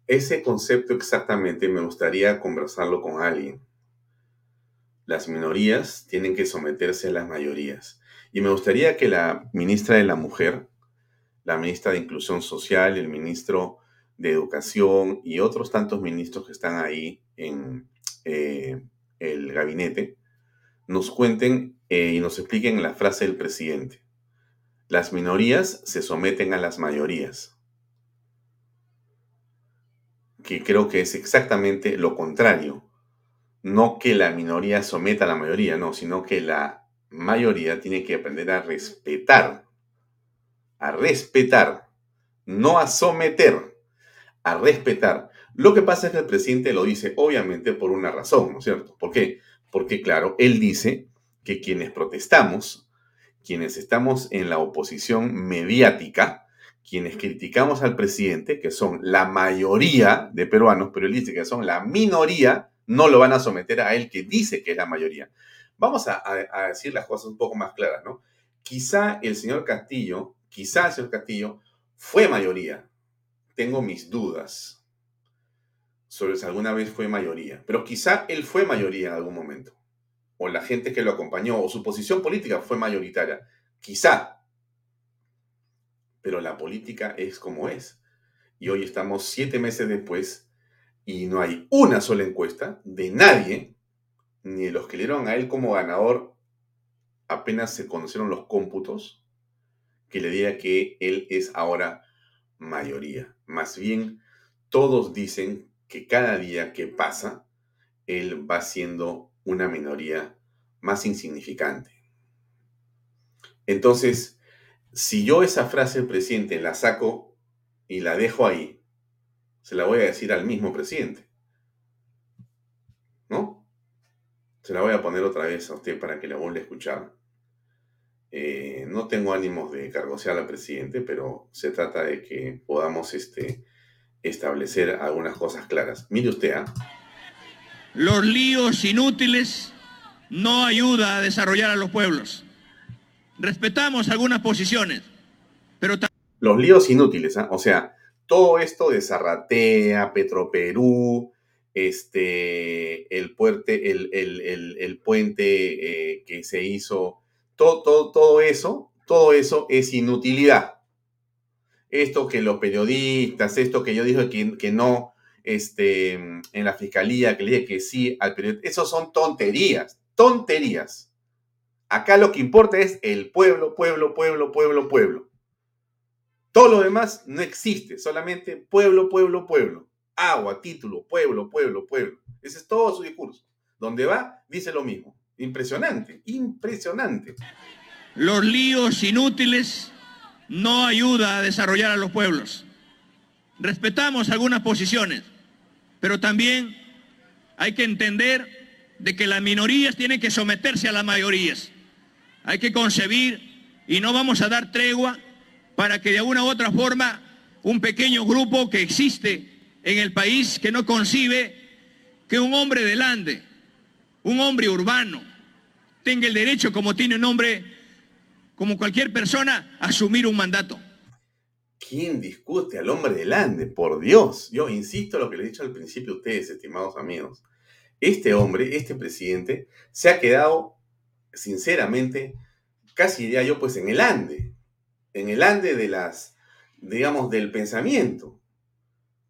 Ese concepto exactamente me gustaría conversarlo con alguien. Las minorías tienen que someterse a las mayorías. Y me gustaría que la ministra de la Mujer, la ministra de Inclusión Social, el ministro de Educación y otros tantos ministros que están ahí en eh, el gabinete, nos cuenten eh, y nos expliquen la frase del presidente. Las minorías se someten a las mayorías. Que creo que es exactamente lo contrario. No que la minoría someta a la mayoría, no, sino que la mayoría tiene que aprender a respetar, a respetar, no a someter, a respetar. Lo que pasa es que el presidente lo dice obviamente por una razón, ¿no es cierto? ¿Por qué? Porque claro, él dice que quienes protestamos, quienes estamos en la oposición mediática, quienes criticamos al presidente, que son la mayoría de peruanos, pero él dice que son la minoría, no lo van a someter a él que dice que es la mayoría. Vamos a, decir las cosas un poco más claras, ¿no? Quizá el señor Castillo, quizá el señor Castillo fue mayoría. Tengo mis dudas sobre si alguna vez fue mayoría, pero quizá él fue mayoría en algún momento, o la gente que lo acompañó, o su posición política fue mayoritaria, quizá. Pero la política es como es. Y hoy estamos siete meses después y no hay una sola encuesta de nadie ni de los que le dieron a él como ganador apenas se conocieron los cómputos que le diga que él es ahora mayoría. Más bien, todos dicen que cada día que pasa, él va siendo una minoría más insignificante. Entonces, si yo esa frase del presidente la saco y la dejo ahí, se la voy a decir al mismo presidente. ¿No? Se la voy a poner otra vez a usted para que la vuelva a escuchar. Eh, no tengo ánimos de cargosear al presidente, pero se trata de que podamos este, establecer algunas cosas claras. Mire usted, ¿ah? Los líos inútiles no ayuda a desarrollar a los pueblos. Respetamos algunas posiciones, pero... Los líos inútiles, ¿ah? O sea, todo esto de Zarratea, Petroperú, este, el, puente, el, puente eh, que se hizo, todo, todo, todo eso, todo eso es inutilidad. Esto que los periodistas, esto que yo dije que, que no, este, en la fiscalía, que le dije que sí al periodista, eso son tonterías, tonterías. Acá lo que importa es el pueblo, pueblo, pueblo, pueblo, pueblo. Todo lo demás no existe, solamente pueblo, pueblo, pueblo agua, título, pueblo, pueblo, pueblo. Ese es todo su discurso. Donde va, dice lo mismo. Impresionante, impresionante. Los líos inútiles no ayuda a desarrollar a los pueblos. Respetamos algunas posiciones, pero también hay que entender de que las minorías tienen que someterse a las mayorías. Hay que concebir y no vamos a dar tregua para que de alguna u otra forma un pequeño grupo que existe en el país que no concibe que un hombre del Ande, un hombre urbano, tenga el derecho, como tiene un hombre, como cualquier persona, a asumir un mandato. ¿Quién discute al hombre del Ande? Por Dios, yo insisto en lo que le he dicho al principio a ustedes, estimados amigos. Este hombre, este presidente, se ha quedado, sinceramente, casi diría yo, pues en el Ande, en el Ande de las, digamos, del pensamiento.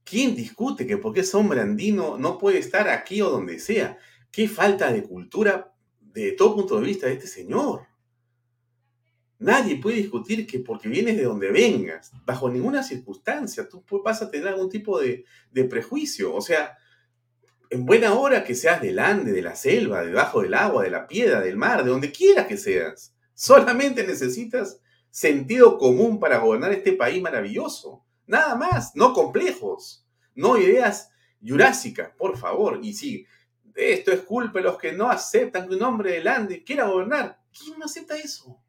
¿Quién discute que porque es hombre andino no puede estar aquí o donde sea? Qué falta de cultura de todo punto de vista de este señor. Nadie puede discutir que porque vienes de donde vengas, bajo ninguna circunstancia, tú vas a tener algún tipo de, prejuicio. O sea, en buena hora que seas del Ande, de la selva, debajo del agua, de la piedra, del mar, de donde quiera que seas. Solamente necesitas sentido común para gobernar este país maravilloso. Nada más, no complejos, no ideas jurásicas, por favor. Y si esto es culpa de los que no aceptan que un hombre del Ande quiera gobernar, ¿quién no acepta eso?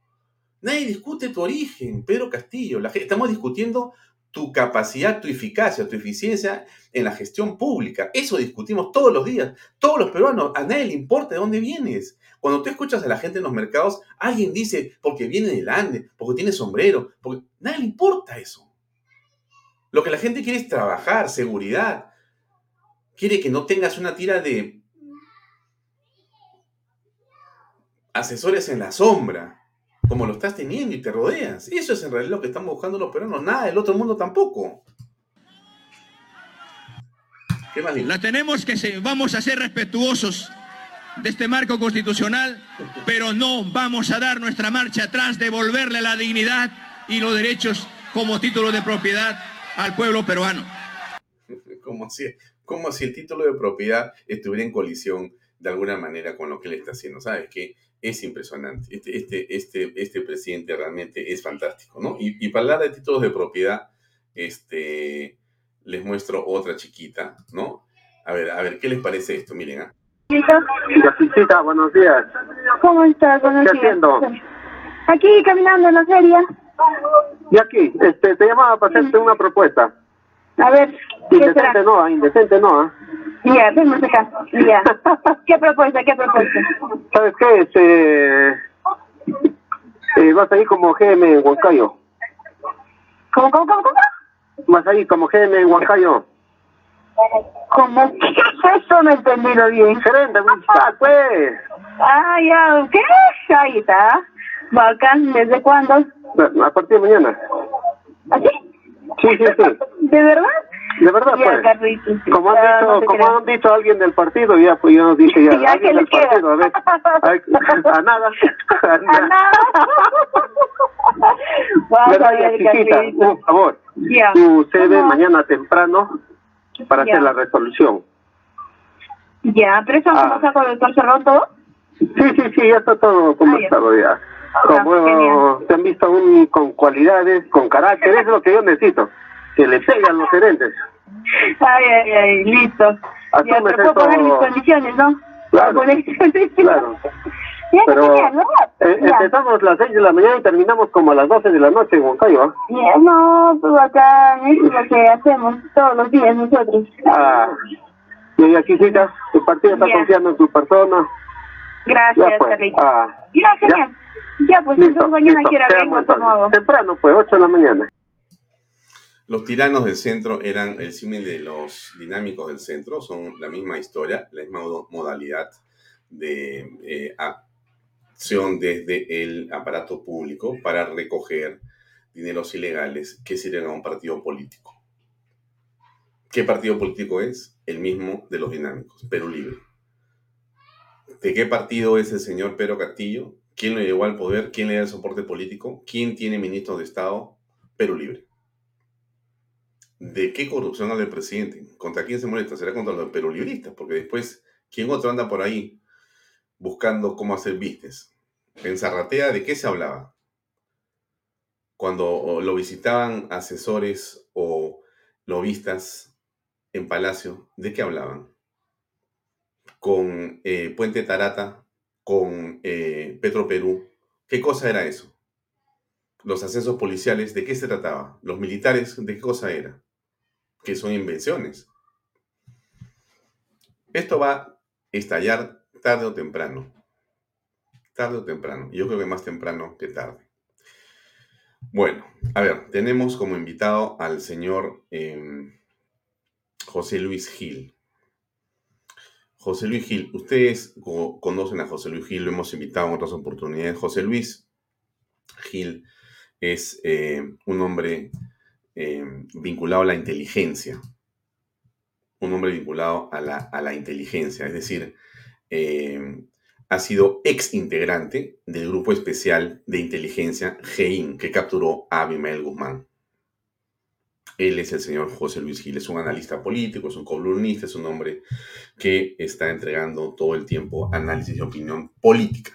Nadie discute tu origen, Pedro Castillo. estamos discutiendo tu capacidad, tu eficacia, tu eficiencia en la gestión pública. Eso discutimos todos los días. Todos los peruanos, a nadie le importa de dónde vienes. Cuando tú escuchas a la gente en los mercados, alguien dice, porque viene del Ande, porque tiene sombrero, porque nadie le importa eso. Lo que la gente quiere es trabajar, seguridad. Quiere que no tengas una tira de asesores en la sombra como lo estás teniendo y te rodeas. Eso es en realidad lo que estamos buscando los peruanos. Nada del otro mundo tampoco. ¿Qué más La tenemos que ser, vamos a ser respetuosos de este marco constitucional, pero no vamos a dar nuestra marcha atrás, devolverle la dignidad y los derechos como título de propiedad al pueblo peruano. Como si, como si el título de propiedad estuviera en colisión de alguna manera con lo que él está haciendo. ¿Sabes qué? Es impresionante. Este, este, este, este presidente realmente es fantástico, ¿no? Y, para hablar de títulos de propiedad, este, les muestro otra chiquita, ¿no? A ver, a ver, ¿qué les parece esto? Miren, ¿ah? Chiquita, buenos días. ¿Cómo estás? Buenos ¿Qué haciendo? Aquí caminando en la feria. Y aquí, este, te llamaba para hacerte una propuesta. A ver, ¿qué Indecente no, indecente no, ¿ah? Ya, vemos acá. Ya. ¿Qué propuesta? ¿Qué propuesta? ¿Sabes qué? Este, eh, vas a ir como GM en Huancayo. ¿Cómo, cómo, cómo, cómo? Vas a ir como GM en Huancayo. ¿Cómo? Eso no he entendido bien. Gerente, pues. Ah, ya. ¿Qué? Ahí está. Bacán. ¿Desde cuándo? A partir de mañana. ¿Así? Sí, sí, sí. ¿De verdad? De verdad, pues. Como han, dicho, como han dicho alguien del partido, ya pues yo dije ya, alguien del partido, a ver, a, nada, a nada. Vamos chiquita, por favor, tu sede mañana temprano para hacer la resolución. Ya, pero eso ah. pasa con el cerrado todo. Sí, sí, sí, ya está todo conversado ya. Como te han visto un, con cualidades, con carácter, eso es lo que yo necesito que le pegan los gerentes. Ay, ay, ay, listo. Ya, pero puedo poner mis condiciones, ¿no? Claro, claro. Ya, pero eh, empezamos a las 6 de la mañana y terminamos como a las 12 de la noche en Huancayo, ¿ah? no, pues acá es lo que hacemos todos los días nosotros. Ah, y aquí, chica, tu partido está confiando en tu persona. Gracias, ya, pues. Ah, ya, genial. Ya, pues entonces mañana quiero ver Temprano, pues, 8 de la mañana. Los tiranos del centro eran el símil de los dinámicos del centro, son la misma historia, la misma modalidad de eh, acción desde el aparato público para recoger dineros ilegales que sirven a un partido político. ¿Qué partido político es? El mismo de los dinámicos, Perú Libre. ¿De qué partido es el señor Pedro Castillo? ¿Quién lo llevó al poder? ¿Quién le da el soporte político? ¿Quién tiene ministro de Estado? Perú Libre. ¿De qué corrupción habla el presidente? ¿Contra quién se molesta? ¿Será contra los perulibristas? Porque después, ¿quién otro anda por ahí buscando cómo hacer business? En Zarratea, ¿de qué se hablaba? Cuando lo visitaban asesores o lobistas en Palacio, ¿de qué hablaban? Con eh, Puente Tarata, con eh, Petro Perú. ¿Qué cosa era eso? Los accesos policiales, ¿de qué se trataba? Los militares, ¿de qué cosa era? que son invenciones. Esto va a estallar tarde o temprano. Tarde o temprano. Yo creo que más temprano que tarde. Bueno, a ver, tenemos como invitado al señor em, José Luis Gil. José Luis Gil, ustedes conocen a José Luis Gil, lo hemos invitado en otras oportunidades. José Luis Gil es eh, un hombre Em, vinculado a la inteligencia. Un hombre vinculado a la, inteligencia, es decir, em, ha sido ex integrante del Grupo Especial de Inteligencia GEIN, que capturó a Abimael Guzmán. Él es el señor José Luis Gil, es un analista político, es un columnista, es un hombre que está entregando todo el tiempo análisis y opinión política.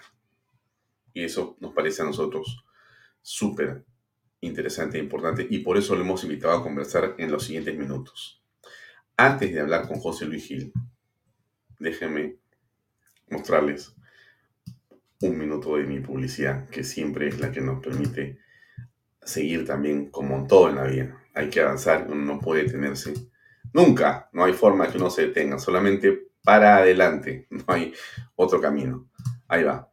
Y eso nos parece a nosotros súper interesante e importante y por eso lo hemos invitado a conversar en los siguientes minutos. Antes de hablar con José Luis Gil, déjenme mostrarles un minuto de mi publicidad, que siempre es la que nos permite seguir también como todo en la vida. Hay que avanzar, uno no puede detenerse. Nunca, no hay forma que uno se detenga, solamente para adelante, no hay otro camino. Ahí va.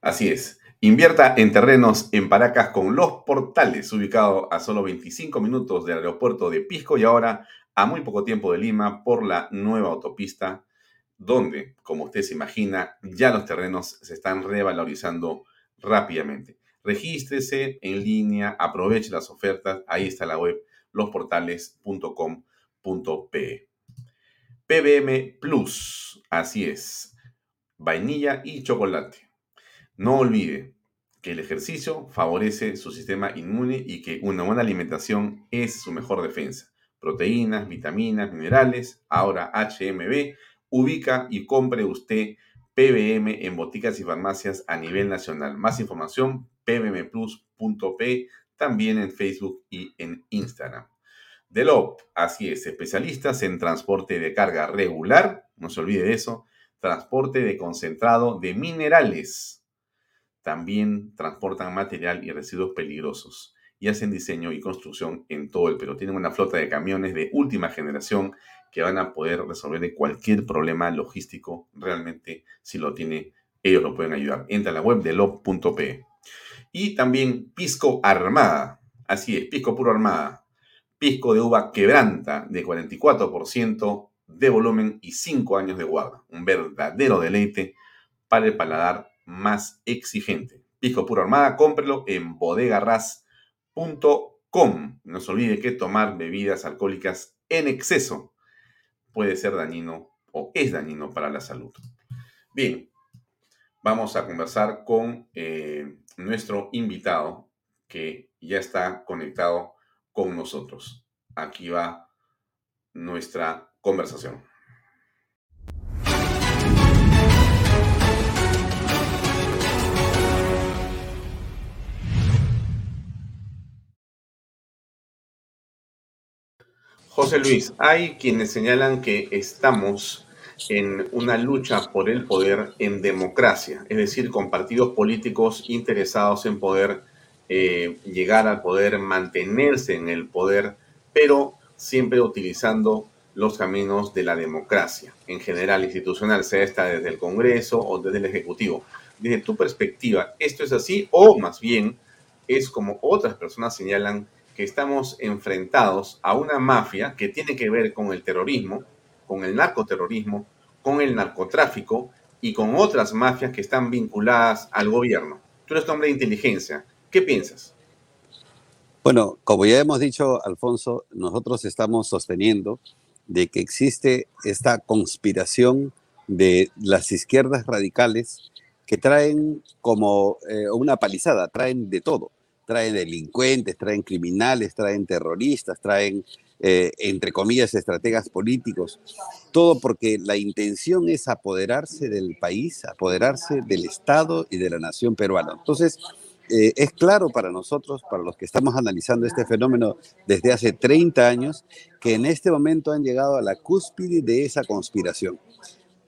Así es. Invierta en terrenos en Paracas con Los Portales, ubicado a solo 25 minutos del aeropuerto de Pisco y ahora a muy poco tiempo de Lima por la nueva autopista, donde, como usted se imagina, ya los terrenos se están revalorizando rápidamente. Regístrese en línea, aproveche las ofertas, ahí está la web losportales.com.pe. PBM Plus, así es, vainilla y chocolate. No olvide que el ejercicio favorece su sistema inmune y que una buena alimentación es su mejor defensa. Proteínas, vitaminas, minerales, ahora HMB, ubica y compre usted PBM en boticas y farmacias a nivel nacional. Más información, pbmplus.p, también en Facebook y en Instagram. Delop, así es, especialistas en transporte de carga regular, no se olvide de eso, transporte de concentrado de minerales también transportan material y residuos peligrosos y hacen diseño y construcción en todo el Perú. Tienen una flota de camiones de última generación que van a poder resolver cualquier problema logístico. Realmente, si lo tiene, ellos lo pueden ayudar. Entra a la web de lo.pe. Y también Pisco Armada. Así es, Pisco Puro Armada. Pisco de uva quebranta de 44% de volumen y 5 años de guarda. Un verdadero deleite para el paladar más exigente. Pisco Puro Armada, cómprelo en bodegarras.com. No se olvide que tomar bebidas alcohólicas en exceso puede ser dañino o es dañino para la salud. Bien, vamos a conversar con eh, nuestro invitado que ya está conectado con nosotros. Aquí va nuestra conversación. José Luis, hay quienes señalan que estamos en una lucha por el poder en democracia, es decir, con partidos políticos interesados en poder eh, llegar al poder, mantenerse en el poder, pero siempre utilizando los caminos de la democracia, en general institucional, sea esta desde el Congreso o desde el Ejecutivo. Desde tu perspectiva, ¿esto es así o más bien es como otras personas señalan que estamos enfrentados a una mafia que tiene que ver con el terrorismo, con el narcoterrorismo, con el narcotráfico y con otras mafias que están vinculadas al gobierno. Tú eres hombre de inteligencia. ¿Qué piensas? Bueno, como ya hemos dicho, Alfonso, nosotros estamos sosteniendo de que existe esta conspiración de las izquierdas radicales que traen como eh, una palizada, traen de todo traen delincuentes, traen criminales, traen terroristas, traen, eh, entre comillas, estrategas políticos. Todo porque la intención es apoderarse del país, apoderarse del Estado y de la nación peruana. Entonces, eh, es claro para nosotros, para los que estamos analizando este fenómeno desde hace 30 años, que en este momento han llegado a la cúspide de esa conspiración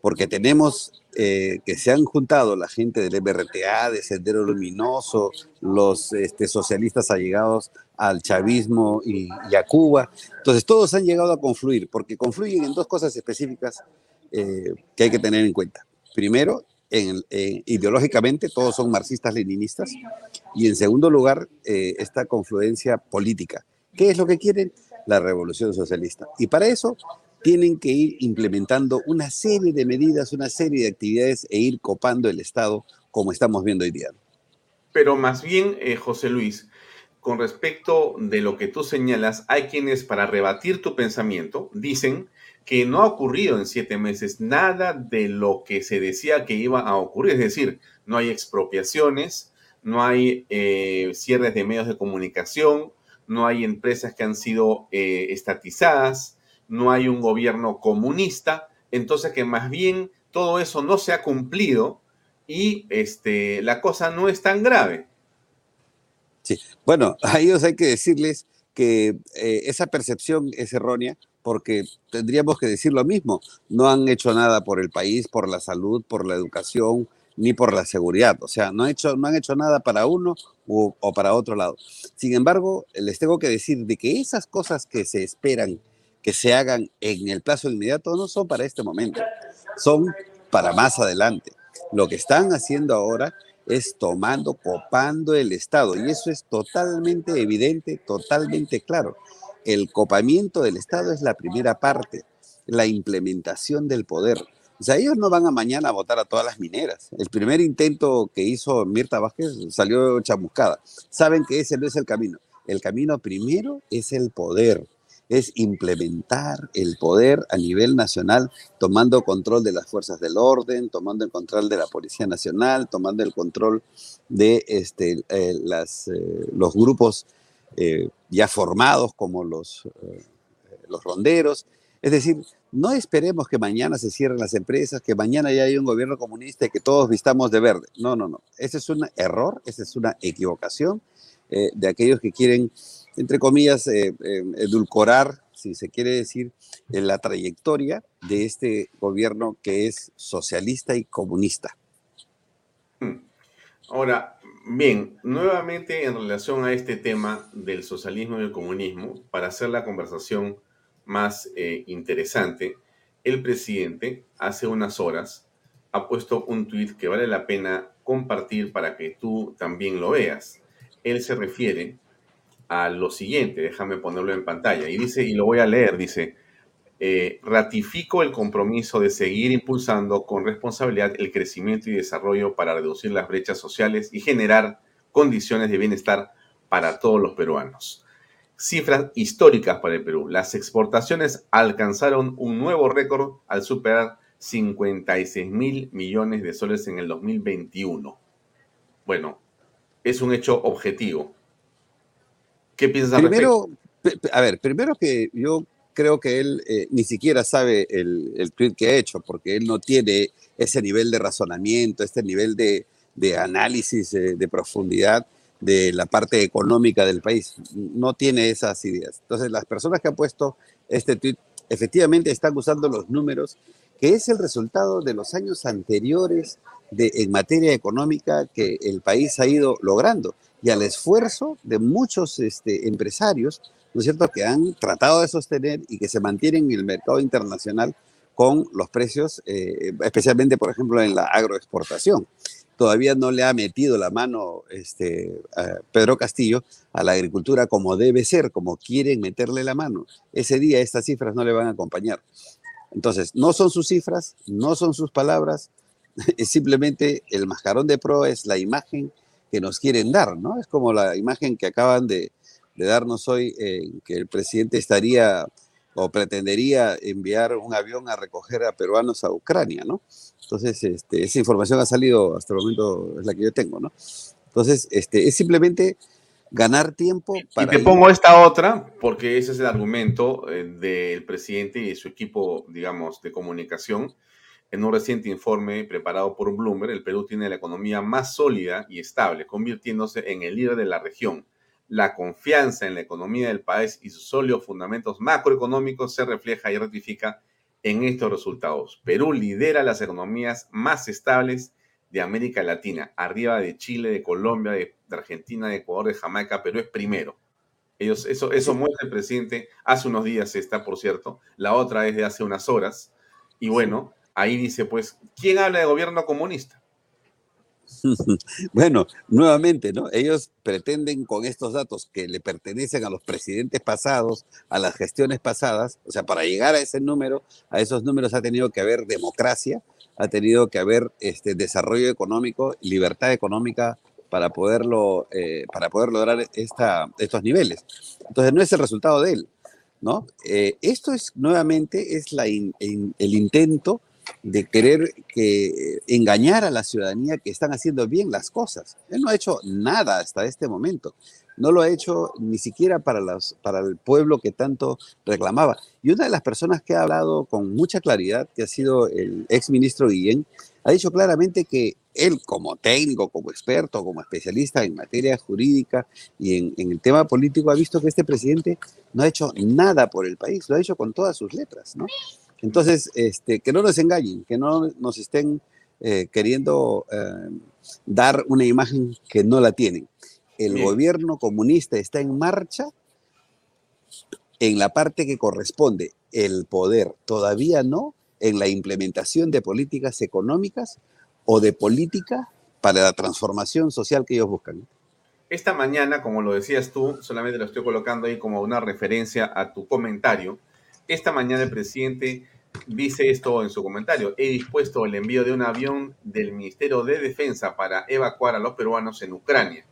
porque tenemos eh, que se han juntado la gente del MRTA, de Sendero Luminoso, los este, socialistas allegados al chavismo y, a Cuba. Entonces, todos han llegado a confluir, porque confluyen en dos cosas específicas eh, que hay que tener en cuenta. Primero, ideológicamente todos son marxistas-leninistas y en segundo lugar, eh, esta confluencia política. ¿Qué es lo que quieren? La revolución socialista. Y para eso tienen que ir implementando una serie de medidas, una serie de actividades e ir copando el Estado como estamos viendo hoy día. Pero más bien, eh, José Luis, con respecto de lo que tú señalas, hay quienes para rebatir tu pensamiento dicen que no ha ocurrido en siete meses nada de lo que se decía que iba a ocurrir. Es decir, no hay expropiaciones, no hay eh, cierres de medios de comunicación, no hay empresas que han sido eh, estatizadas, no hay un gobierno comunista. Entonces que más bien todo eso no se ha cumplido y este, la cosa no es tan grave. Sí, bueno, a ellos hay que decirles que eh, esa percepción es errónea porque tendríamos que decir lo mismo. No han hecho nada por el país, por la salud, por la educación, ni por la seguridad. O sea, no, han hecho, no han hecho nada para uno o, o para otro lado. Sin embargo, les tengo que decir de que esas cosas que se esperan que se hagan en el plazo inmediato no son para este momento, son para más adelante. Lo que están haciendo ahora es tomando, copando el Estado. Y eso es totalmente evidente, totalmente claro. El copamiento del Estado es la primera parte, la implementación del poder. O sea, ellos no van a mañana a votar a todas las mineras. El primer intento que hizo Mirta Vázquez salió chamuscada. Saben que ese no es el camino. El camino primero es el poder es implementar el poder a nivel nacional, tomando control de las fuerzas del orden, tomando el control de la Policía Nacional, tomando el control de este, eh, las, eh, los grupos eh, ya formados como los, los ronderos. Es decir, no esperemos que mañana se cierren las empresas, que mañana ya haya un gobierno comunista y que todos vistamos de verde. No, no, no. Ese es un error, esa es una equivocación de aquellos que quieren entre comillas, eh, eh, edulcorar, si se quiere decir, en la trayectoria de este gobierno que es socialista y comunista. Hmm. Ahora, bien, nuevamente en relación a este tema del socialismo y el comunismo, para hacer la conversación más eh, interesante, el presidente hace unas horas ha puesto un tuit que vale la pena compartir para que tú también lo veas. Él se refiere a lo siguiente, déjame ponerlo en pantalla, y dice, y lo voy a leer, dice, eh, ratifico el compromiso de seguir impulsando con responsabilidad el crecimiento y desarrollo para reducir las brechas sociales y generar condiciones de bienestar para todos los peruanos. Cifras históricas para el Perú. Las exportaciones alcanzaron un nuevo récord al superar 56 mil millones de soles en el 2021. Bueno, es un hecho objetivo. ¿Qué piensas Primero, a ver, primero que yo creo que él eh, ni siquiera sabe el, el, tweet que ha hecho, porque él no tiene ese nivel de razonamiento, este nivel de, de análisis eh, de profundidad de la parte económica del país. No tiene esas ideas. Entonces, las personas que han puesto este tweet efectivamente están usando los números, que es el resultado de los años anteriores de, en materia económica que el país ha ido logrando y al esfuerzo de muchos este, empresarios, ¿no es cierto?, que han tratado de sostener y que se mantienen en el mercado internacional con los precios, eh, especialmente, por ejemplo, en la agroexportación. Todavía no le ha metido la mano este, Pedro Castillo a la agricultura como debe ser, como quieren meterle la mano. Ese día estas cifras no le van a acompañar. Entonces, no son sus cifras, no son sus palabras, es simplemente el mascarón de pro, es la imagen que nos quieren dar, ¿no? Es como la imagen que acaban de, darnos hoy, eh, que el presidente estaría o pretendería enviar un avión a recoger a peruanos a Ucrania, ¿no? Entonces, este, esa información ha salido hasta el momento, es la que yo tengo, ¿no? Entonces, este, es simplemente ganar tiempo para... Y te pongo esta otra, porque ese es el argumento eh, del presidente y su equipo, digamos, de comunicación, en un reciente informe preparado por Bloomberg, el Perú tiene la economía más sólida y estable, convirtiéndose en el líder de la región. La confianza en la economía del país y sus sólidos fundamentos macroeconómicos se refleja y ratifica en estos resultados. Perú lidera las economías más estables de América Latina, arriba de Chile, de Colombia, de, Argentina, de Ecuador, de Jamaica. Perú es primero. Ellos, eso, eso muestra el presidente hace unos días, está por cierto. La otra es de hace unas horas. Y bueno, ahí dice, pues, ¿quién habla de gobierno comunista? Bueno, nuevamente, ¿no? Ellos pretenden con estos datos que le pertenecen a los presidentes pasados, a las gestiones pasadas, o sea, para llegar a ese número, a esos números ha tenido que haber democracia, ha tenido que haber este desarrollo económico, libertad económica para poderlo, eh, para poder lograr esta, estos niveles. Entonces, no es el resultado de él. ¿no? Eh, esto es nuevamente es la el intento de querer que, engañar a la ciudadanía que están haciendo bien las cosas. Él no ha hecho nada hasta este momento. No lo ha hecho ni siquiera para, el pueblo que tanto reclamaba. Y una de las personas que ha hablado con mucha claridad, que ha sido el ex ministro Guillén, ha dicho claramente que él como técnico, como experto, como especialista en materia jurídica y en, en, el tema político, ha visto que este presidente no ha hecho nada por el país, lo ha hecho con todas sus letras, ¿no? Entonces, este, que no nos engañen, que no nos estén eh, queriendo eh, dar una imagen que no la tienen. El gobierno comunista está en marcha en la parte que corresponde el poder, todavía no en la implementación de políticas económicas o de política para la transformación social que ellos buscan. Esta mañana, como lo decías tú, solamente lo estoy colocando ahí como una referencia a tu comentario, esta mañana el presidente dice esto en su comentario. He dispuesto el envío de un avión del Ministerio de Defensa para evacuar a los peruanos en Ucrania.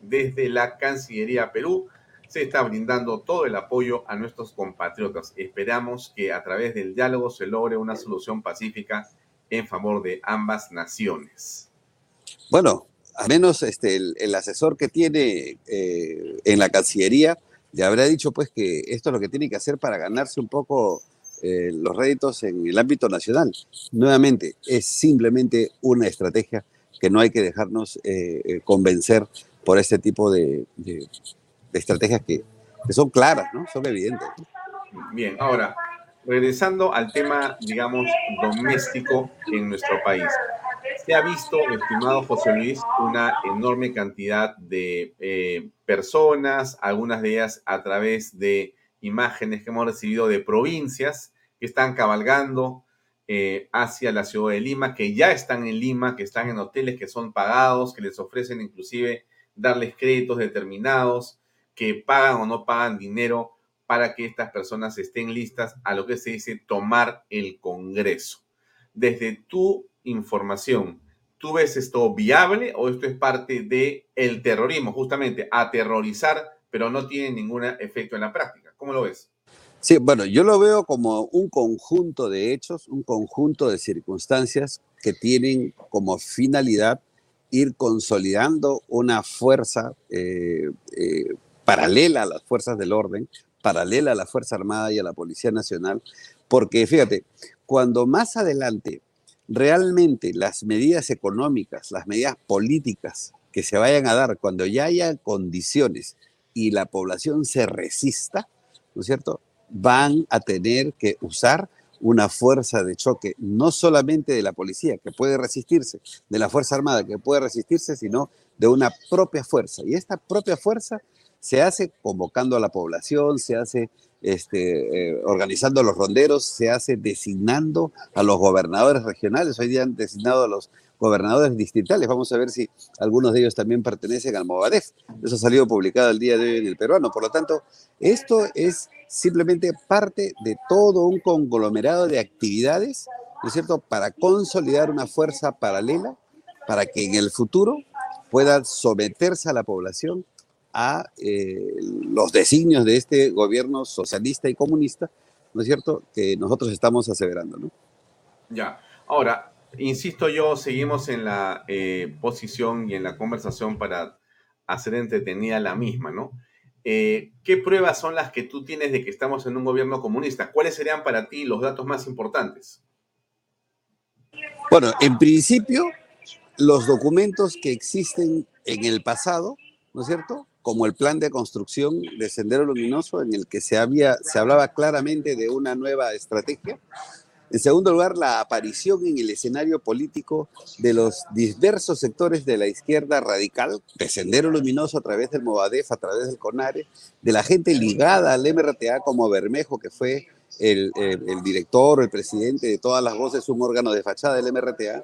Desde la Cancillería Perú se está brindando todo el apoyo a nuestros compatriotas. Esperamos que a través del diálogo se logre una solución pacífica en favor de ambas naciones. Bueno, al menos este, el, asesor que tiene eh, en la Cancillería le habrá dicho pues que esto es lo que tiene que hacer para ganarse un poco eh, los réditos en el ámbito nacional. Nuevamente, es simplemente una estrategia que no hay que dejarnos eh, eh, convencer por este tipo de, estrategias que, son claras, ¿no? son evidentes. Bien, ahora, regresando al tema, digamos, doméstico en nuestro país. Se ha visto, estimado José Luis, una enorme cantidad de personas, algunas de ellas a través de imágenes que hemos recibido de provincias que están cabalgando eh, hacia la ciudad de Lima, que ya están en Lima, que están en hoteles que son pagados, que les ofrecen inclusive darles créditos determinados, que pagan o no pagan dinero para que estas personas estén listas a lo que se dice tomar el Congreso. Desde tu información, ¿tú ves esto viable o esto es parte del el terrorismo, justamente aterrorizar, pero no tiene ningún efecto en la práctica? ¿Cómo lo ves? Sí, bueno, yo lo veo como un conjunto de hechos, un conjunto de circunstancias que tienen como finalidad ir consolidando una fuerza eh, eh, paralela a las fuerzas del orden, paralela a la Fuerza Armada y a la Policía Nacional, porque fíjate, cuando más adelante realmente las medidas económicas, las medidas políticas que se vayan a dar, cuando ya haya condiciones y la población se resista, ¿no es cierto? Van a tener que usar una fuerza de choque, no solamente de la policía, que puede resistirse, de la Fuerza Armada, que puede resistirse, sino de una propia fuerza. Y esta propia fuerza se hace convocando a la población, se hace este, eh, organizando los ronderos, se hace designando a los gobernadores regionales. Hoy día han designado a los gobernadores distritales. Vamos a ver si algunos de ellos también pertenecen al Movadef. Eso ha salido publicado el día de hoy en el peruano. Por lo tanto, esto es simplemente parte de todo un conglomerado de actividades, ¿no es cierto?, para consolidar una fuerza paralela para que en el futuro pueda someterse a la población a eh, los designios de este gobierno socialista y comunista, ¿no es cierto?, que nosotros estamos aseverando, ¿no? Ya. Ahora, insisto yo, seguimos en la eh, posición y en la conversación para hacer entretenida la misma, ¿no? Eh, ¿Qué pruebas son las que tú tienes de que estamos en un gobierno comunista? ¿Cuáles serían para ti los datos más importantes? Bueno, en principio, los documentos que existen en el pasado, ¿no es cierto? como el plan de construcción de Sendero Luminoso, en el que se, había, se hablaba claramente de una nueva estrategia. En segundo lugar, la aparición en el escenario político de los diversos sectores de la izquierda radical, de Sendero Luminoso a través del Movadef, a través del CONARE, de la gente ligada al MRTA como Bermejo, que fue el, el, director o el presidente de todas las voces, un órgano de fachada del MRTA,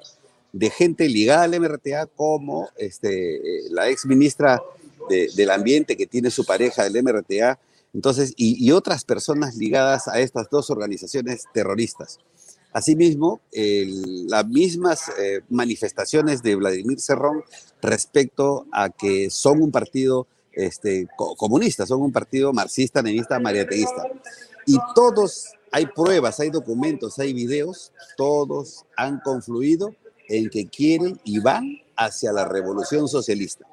de gente ligada al MRTA como este, la ex ministra del ambiente que tiene su pareja, del MRTA, entonces, y, otras personas ligadas a estas dos organizaciones terroristas. Asimismo, las mismas eh, manifestaciones de Vladimir Cerrón respecto a que son un partido este, comunistas, son un partido marxista, leninista, mariateísta. Y todos, hay pruebas, hay documentos, hay videos, todos han confluido en que quieren y van hacia la revolución socialista.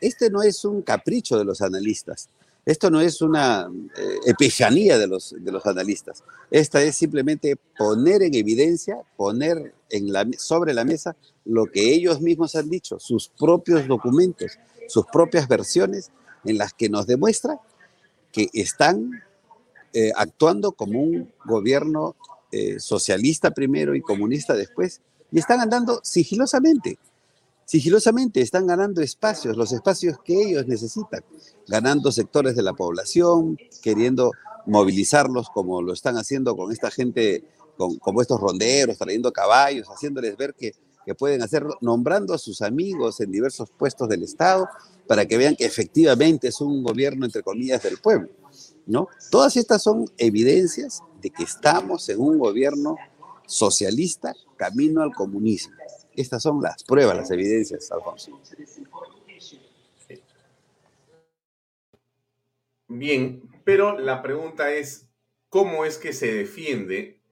Este no es un capricho de los analistas, esto no es una eh, epifanía de los, de los analistas, esta es simplemente poner en evidencia, poner sobre la mesa lo que ellos mismos han dicho, sus propios documentos, sus propias versiones en las que nos demuestra que están eh, actuando como un gobierno eh, socialista primero y comunista después, y están andando sigilosamente, sigilosamente están ganando espacios, los espacios que ellos necesitan, ganando sectores de la población, queriendo movilizarlos como lo están haciendo con esta gente, con, como estos ronderos, trayendo caballos, haciéndoles ver que que pueden hacerlo, nombrando a sus amigos en diversos puestos del Estado para que vean que efectivamente es un gobierno, entre comillas, del pueblo. ¿no? Todas estas son evidencias de que estamos en un gobierno socialista camino al comunismo. Estas son las pruebas, las evidencias, Alfonso. Bien, pero la pregunta es, ¿cómo es que se defiende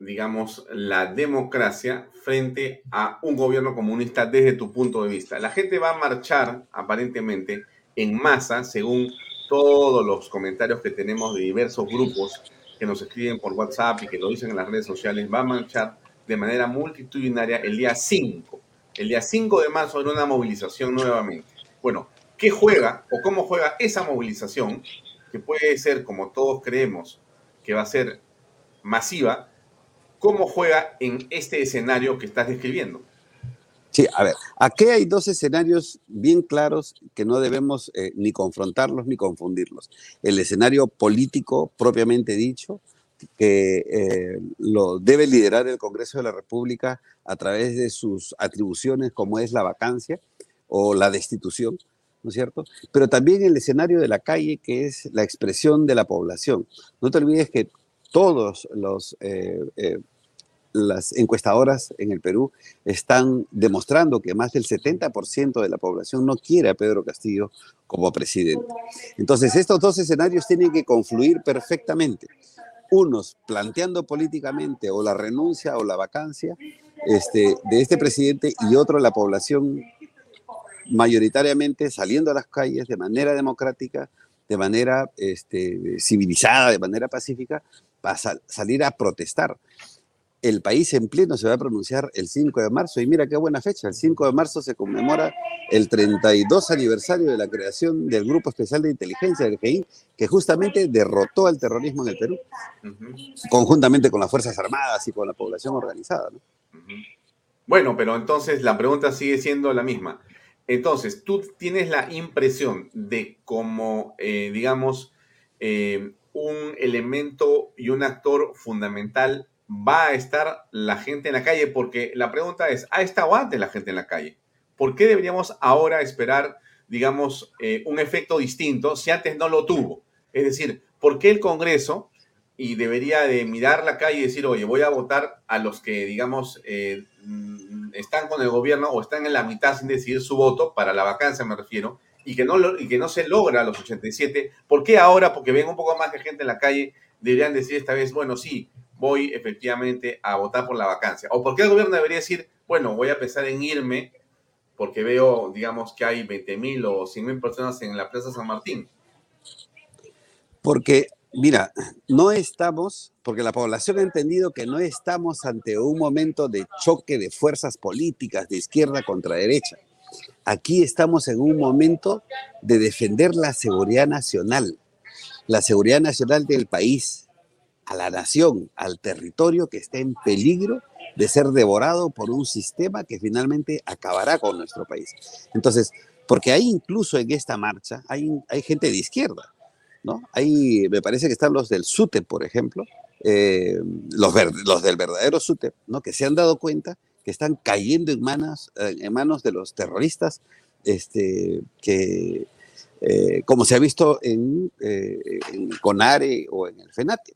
digamos, la democracia frente a un gobierno comunista desde tu punto de vista. La gente va a marchar, aparentemente, en masa, según todos los comentarios que tenemos de diversos grupos que nos escriben por WhatsApp y que lo dicen en las redes sociales, va a marchar de manera multitudinaria el día 5. El día 5 de marzo en una movilización nuevamente. Bueno, ¿qué juega o cómo juega esa movilización? Que puede ser, como todos creemos, que va a ser masiva, ¿Cómo juega en este escenario que estás describiendo? Sí, a ver, aquí hay dos escenarios bien claros que no debemos eh, ni confrontarlos ni confundirlos. El escenario político propiamente dicho, que eh, lo debe liderar el Congreso de la República a través de sus atribuciones como es la vacancia o la destitución, ¿no es cierto? Pero también el escenario de la calle, que es la expresión de la población. No te olvides que todos los eh, las encuestadoras en el Perú están demostrando que más del 70% de la población no quiere a Pedro Castillo como presidente. Entonces, estos dos escenarios tienen que confluir perfectamente. Unos planteando políticamente o la renuncia o la vacancia este, de este presidente y otro la población mayoritariamente saliendo a las calles de manera democrática, de manera este, civilizada, de manera pacífica, para salir a protestar el país en pleno se va a pronunciar el 5 de marzo. Y mira qué buena fecha, el 5 de marzo se conmemora el 32 aniversario de la creación del Grupo Especial de Inteligencia del GI, que justamente derrotó al terrorismo en el Perú, conjuntamente con las Fuerzas Armadas y con la población organizada. Bueno, pero entonces la pregunta sigue siendo la misma. Entonces, tú tienes la impresión de como, eh, digamos, eh, un elemento y un actor fundamental va a estar la gente en la calle? Porque la pregunta es, ¿ha estado antes la gente en la calle? ¿Por qué deberíamos ahora esperar, digamos, eh, un efecto distinto si antes no lo tuvo? Es decir, ¿por qué el Congreso y debería de mirar la calle y decir, oye, voy a votar a los que, digamos, eh, están con el gobierno o están en la mitad sin decidir su voto, para la vacancia me refiero, y que no, y que no se logra los 87? ¿Por qué ahora, porque ven un poco más de gente en la calle, deberían decir esta vez, bueno, sí, voy efectivamente a votar por la vacancia? ¿O por qué el gobierno debería decir, bueno, voy a pensar en irme porque veo, digamos, que hay 20 mil o 100 mil personas en la Plaza San Martín? Porque, mira, no estamos, porque la población ha entendido que no estamos ante un momento de choque de fuerzas políticas de izquierda contra derecha. Aquí estamos en un momento de defender la seguridad nacional, la seguridad nacional del país, a la nación, al territorio que está en peligro de ser devorado por un sistema que finalmente acabará con nuestro país. Entonces, porque hay incluso en esta marcha, hay, hay gente de izquierda, ¿no? Hay, me parece que están los del SUTEP, por ejemplo, eh, los, los del verdadero SUTEP, ¿no? Que se han dado cuenta que están cayendo en manos, eh, en manos de los terroristas, este, que, eh, como se ha visto en, en CONARE o en el FENATE.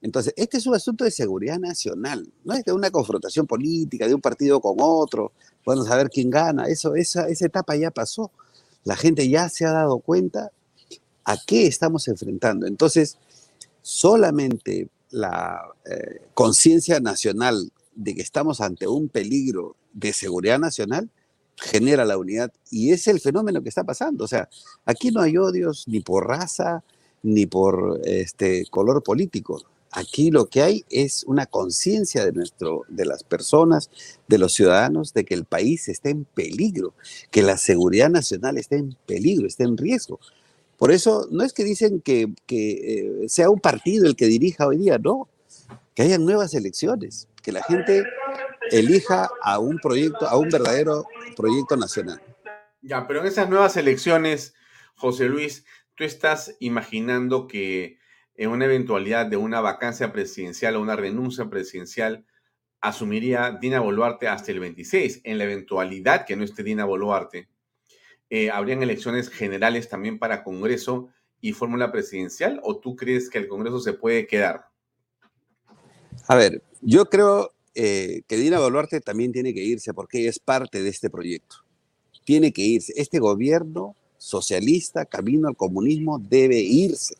Entonces, este es un asunto de seguridad nacional, no es de una confrontación política de un partido con otro, vamos a quién gana, eso, esa, esa etapa ya pasó. La gente ya se ha dado cuenta a qué estamos enfrentando. Entonces, solamente la eh, conciencia nacional de que estamos ante un peligro de seguridad nacional genera la unidad y es el fenómeno que está pasando. O sea, aquí no hay odios ni por raza ni por este color político. Aquí lo que hay es una conciencia de nuestro, de las personas, de los ciudadanos, de que el país está en peligro, que la seguridad nacional está en peligro, está en riesgo. Por eso no es que dicen que, eh, sea un partido el que dirija hoy día, no, que haya nuevas elecciones, que la gente elija a un proyecto, a un verdadero proyecto nacional. Ya, pero en esas nuevas elecciones, José Luis, tú estás imaginando que en una eventualidad de una vacancia presidencial o una renuncia presidencial, asumiría Dina Boluarte hasta el 26. En la eventualidad que no esté Dina Boluarte, eh, ¿habrían elecciones generales también para Congreso y fórmula presidencial? ¿O tú crees que el Congreso se puede quedar? A ver, yo creo eh, que Dina Boluarte también tiene que irse porque es parte de este proyecto. Tiene que irse. Este gobierno socialista, camino al comunismo, debe irse.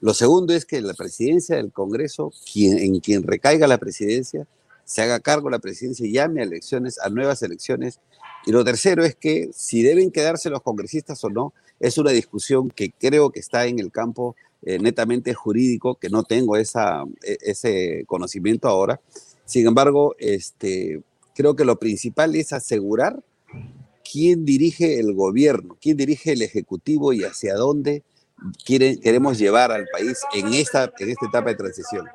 Lo segundo es que la presidencia del Congreso, en quien recaiga la presidencia, se haga cargo la presidencia y llame a elecciones, a nuevas elecciones. Y lo tercero es que si deben quedarse los congresistas o no, es una discusión que creo que está en el campo eh, netamente jurídico, que no tengo esa, e, ese conocimiento ahora. Sin embargo, este, creo que lo principal es asegurar quién dirige el gobierno, quién dirige el ejecutivo y hacia dónde queremos llevar al país en esta, en esta etapa de transición.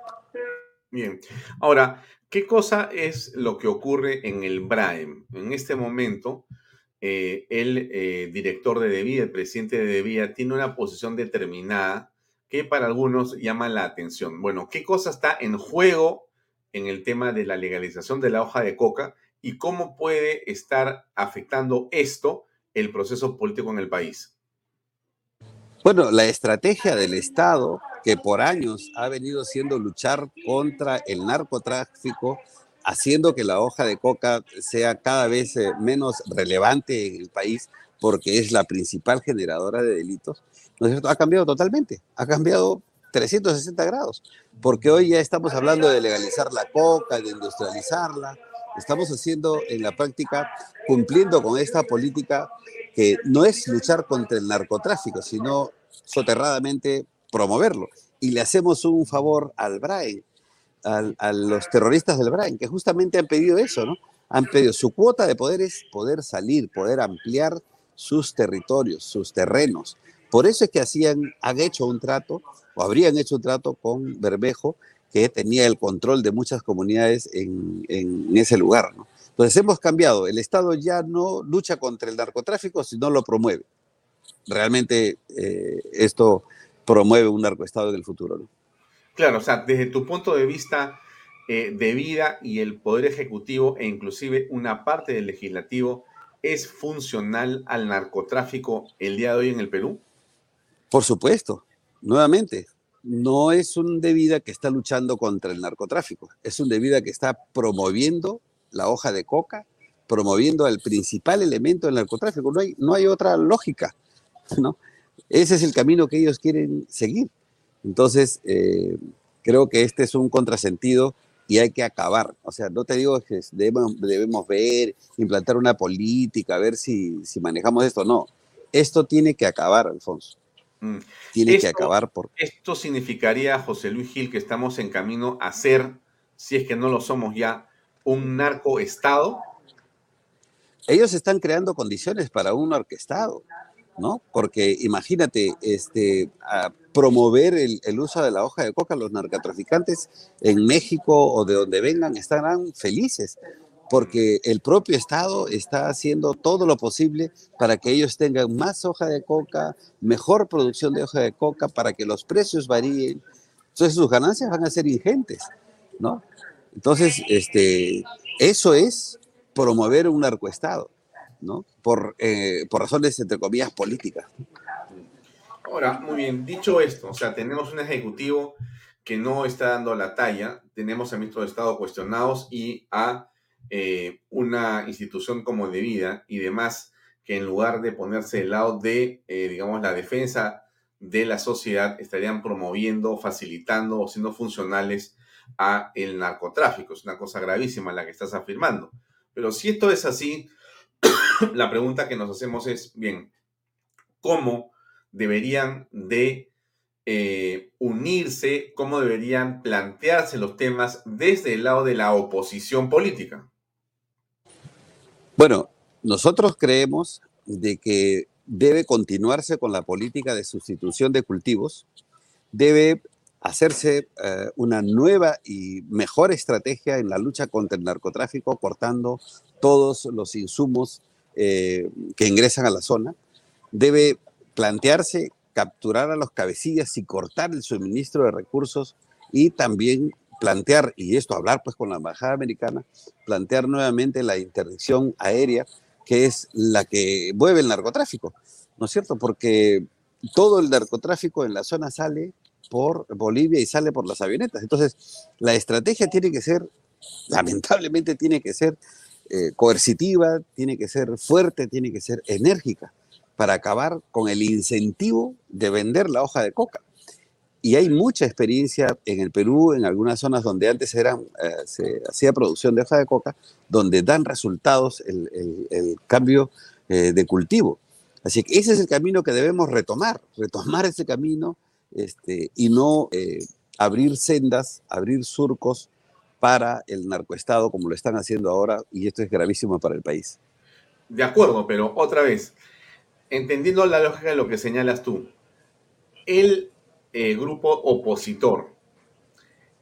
Bien. Ahora, ¿qué cosa es lo que ocurre en el BRAEM? En este momento, eh, el eh, director de Devía, el presidente de Devía, tiene una posición determinada que para algunos llama la atención. Bueno, ¿qué cosa está en juego en el tema de la legalización de la hoja de coca y cómo puede estar afectando esto el proceso político en el país? Bueno, la estrategia del Estado, que por años ha venido siendo luchar contra el narcotráfico, haciendo que la hoja de coca sea cada vez eh, menos relevante en el país, porque es la principal generadora de delitos, ¿no es cierto? Ha cambiado totalmente, ha cambiado 360 grados, porque hoy ya estamos hablando de legalizar la coca, de industrializarla, estamos haciendo en la práctica, cumpliendo con esta política que no es luchar contra el narcotráfico, sino soterradamente promoverlo. Y le hacemos un favor al Brain, a los terroristas del Brain, que justamente han pedido eso, ¿no? Han pedido su cuota de poder es poder salir, poder ampliar sus territorios, sus terrenos. Por eso es que hacían, han hecho un trato, o habrían hecho un trato con Bermejo, que tenía el control de muchas comunidades en, en ese lugar. ¿no? Entonces hemos cambiado. El Estado ya no lucha contra el narcotráfico, sino lo promueve. Realmente eh, esto promueve un narcoestado en el futuro. ¿no? Claro, o sea, desde tu punto de vista eh, de vida y el Poder Ejecutivo e inclusive una parte del Legislativo, ¿es funcional al narcotráfico el día de hoy en el Perú? Por supuesto, nuevamente, no es un de vida que está luchando contra el narcotráfico, es un de vida que está promoviendo la hoja de coca, promoviendo el principal elemento del narcotráfico. No hay, no hay otra lógica, ¿no? Ese es el camino que ellos quieren seguir. Entonces, eh, creo que este es un contrasentido y hay que acabar. O sea, no te digo que debemos, debemos ver, implantar una política, ver si, si manejamos esto. No, esto tiene que acabar, Alfonso. Mm. Tiene que acabar. Por... Esto significaría, José Luis Gil, que estamos en camino a ser, si es que no lo somos ya, un narcoestado? Ellos están creando condiciones para un narcoestado, ¿no? Porque imagínate, este, promover el, uso de la hoja de coca, los narcotraficantes en México o de donde vengan estarán felices, porque el propio Estado está haciendo todo lo posible para que ellos tengan más hoja de coca, mejor producción de hoja de coca, para que los precios varíen. Entonces sus ganancias van a ser ingentes, ¿no? Entonces, este, eso es promover un narcoestado, ¿no? Por, eh, por razones, entre comillas, políticas. Ahora, muy bien, dicho esto, o sea, tenemos un ejecutivo que no está dando la talla, tenemos a ministro de Estado cuestionados y a eh, una institución como de vida y demás que en lugar de ponerse del lado de, eh, digamos, la defensa de la sociedad, estarían promoviendo, facilitando o siendo funcionales a el narcotráfico. Es una cosa gravísima la que estás afirmando. Pero si esto es así, la pregunta que nos hacemos es, bien, ¿cómo deberían de eh, unirse, cómo deberían plantearse los temas desde el lado de la oposición política? Bueno, nosotros creemos de que debe continuarse con la política de sustitución de cultivos, debe hacerse eh, una nueva y mejor estrategia en la lucha contra el narcotráfico, cortando todos los insumos eh, que ingresan a la zona. Debe plantearse capturar a los cabecillas y cortar el suministro de recursos y también plantear, y esto hablar pues con la embajada americana, plantear nuevamente la interdicción aérea, que es la que mueve el narcotráfico, ¿no es cierto? Porque todo el narcotráfico en la zona sale por Bolivia y sale por las avionetas. Entonces, la estrategia tiene que ser, lamentablemente tiene que ser eh, coercitiva, tiene que ser fuerte, tiene que ser enérgica para acabar con el incentivo de vender la hoja de coca. Y hay mucha experiencia en el Perú, en algunas zonas donde antes eh, se hacía producción de hoja de coca, donde dan resultados el, cambio eh, de cultivo. Así que ese es el camino que debemos retomar, retomar ese camino este, y no abrir sendas, abrir surcos para el narcoestado como lo están haciendo ahora y esto es gravísimo para el país. De acuerdo, pero otra vez, entendiendo la lógica de lo que señalas tú, el eh, grupo opositor,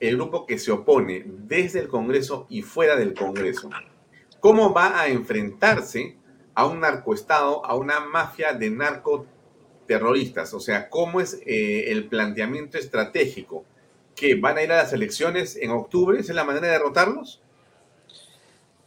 el grupo que se opone desde el Congreso y fuera del Congreso, ¿cómo va a enfrentarse a un narcoestado, a una mafia de narco terroristas? O sea, ¿cómo es eh, el planteamiento estratégico? ¿Que van a ir a las elecciones en octubre? ¿Esa es la manera de derrotarlos?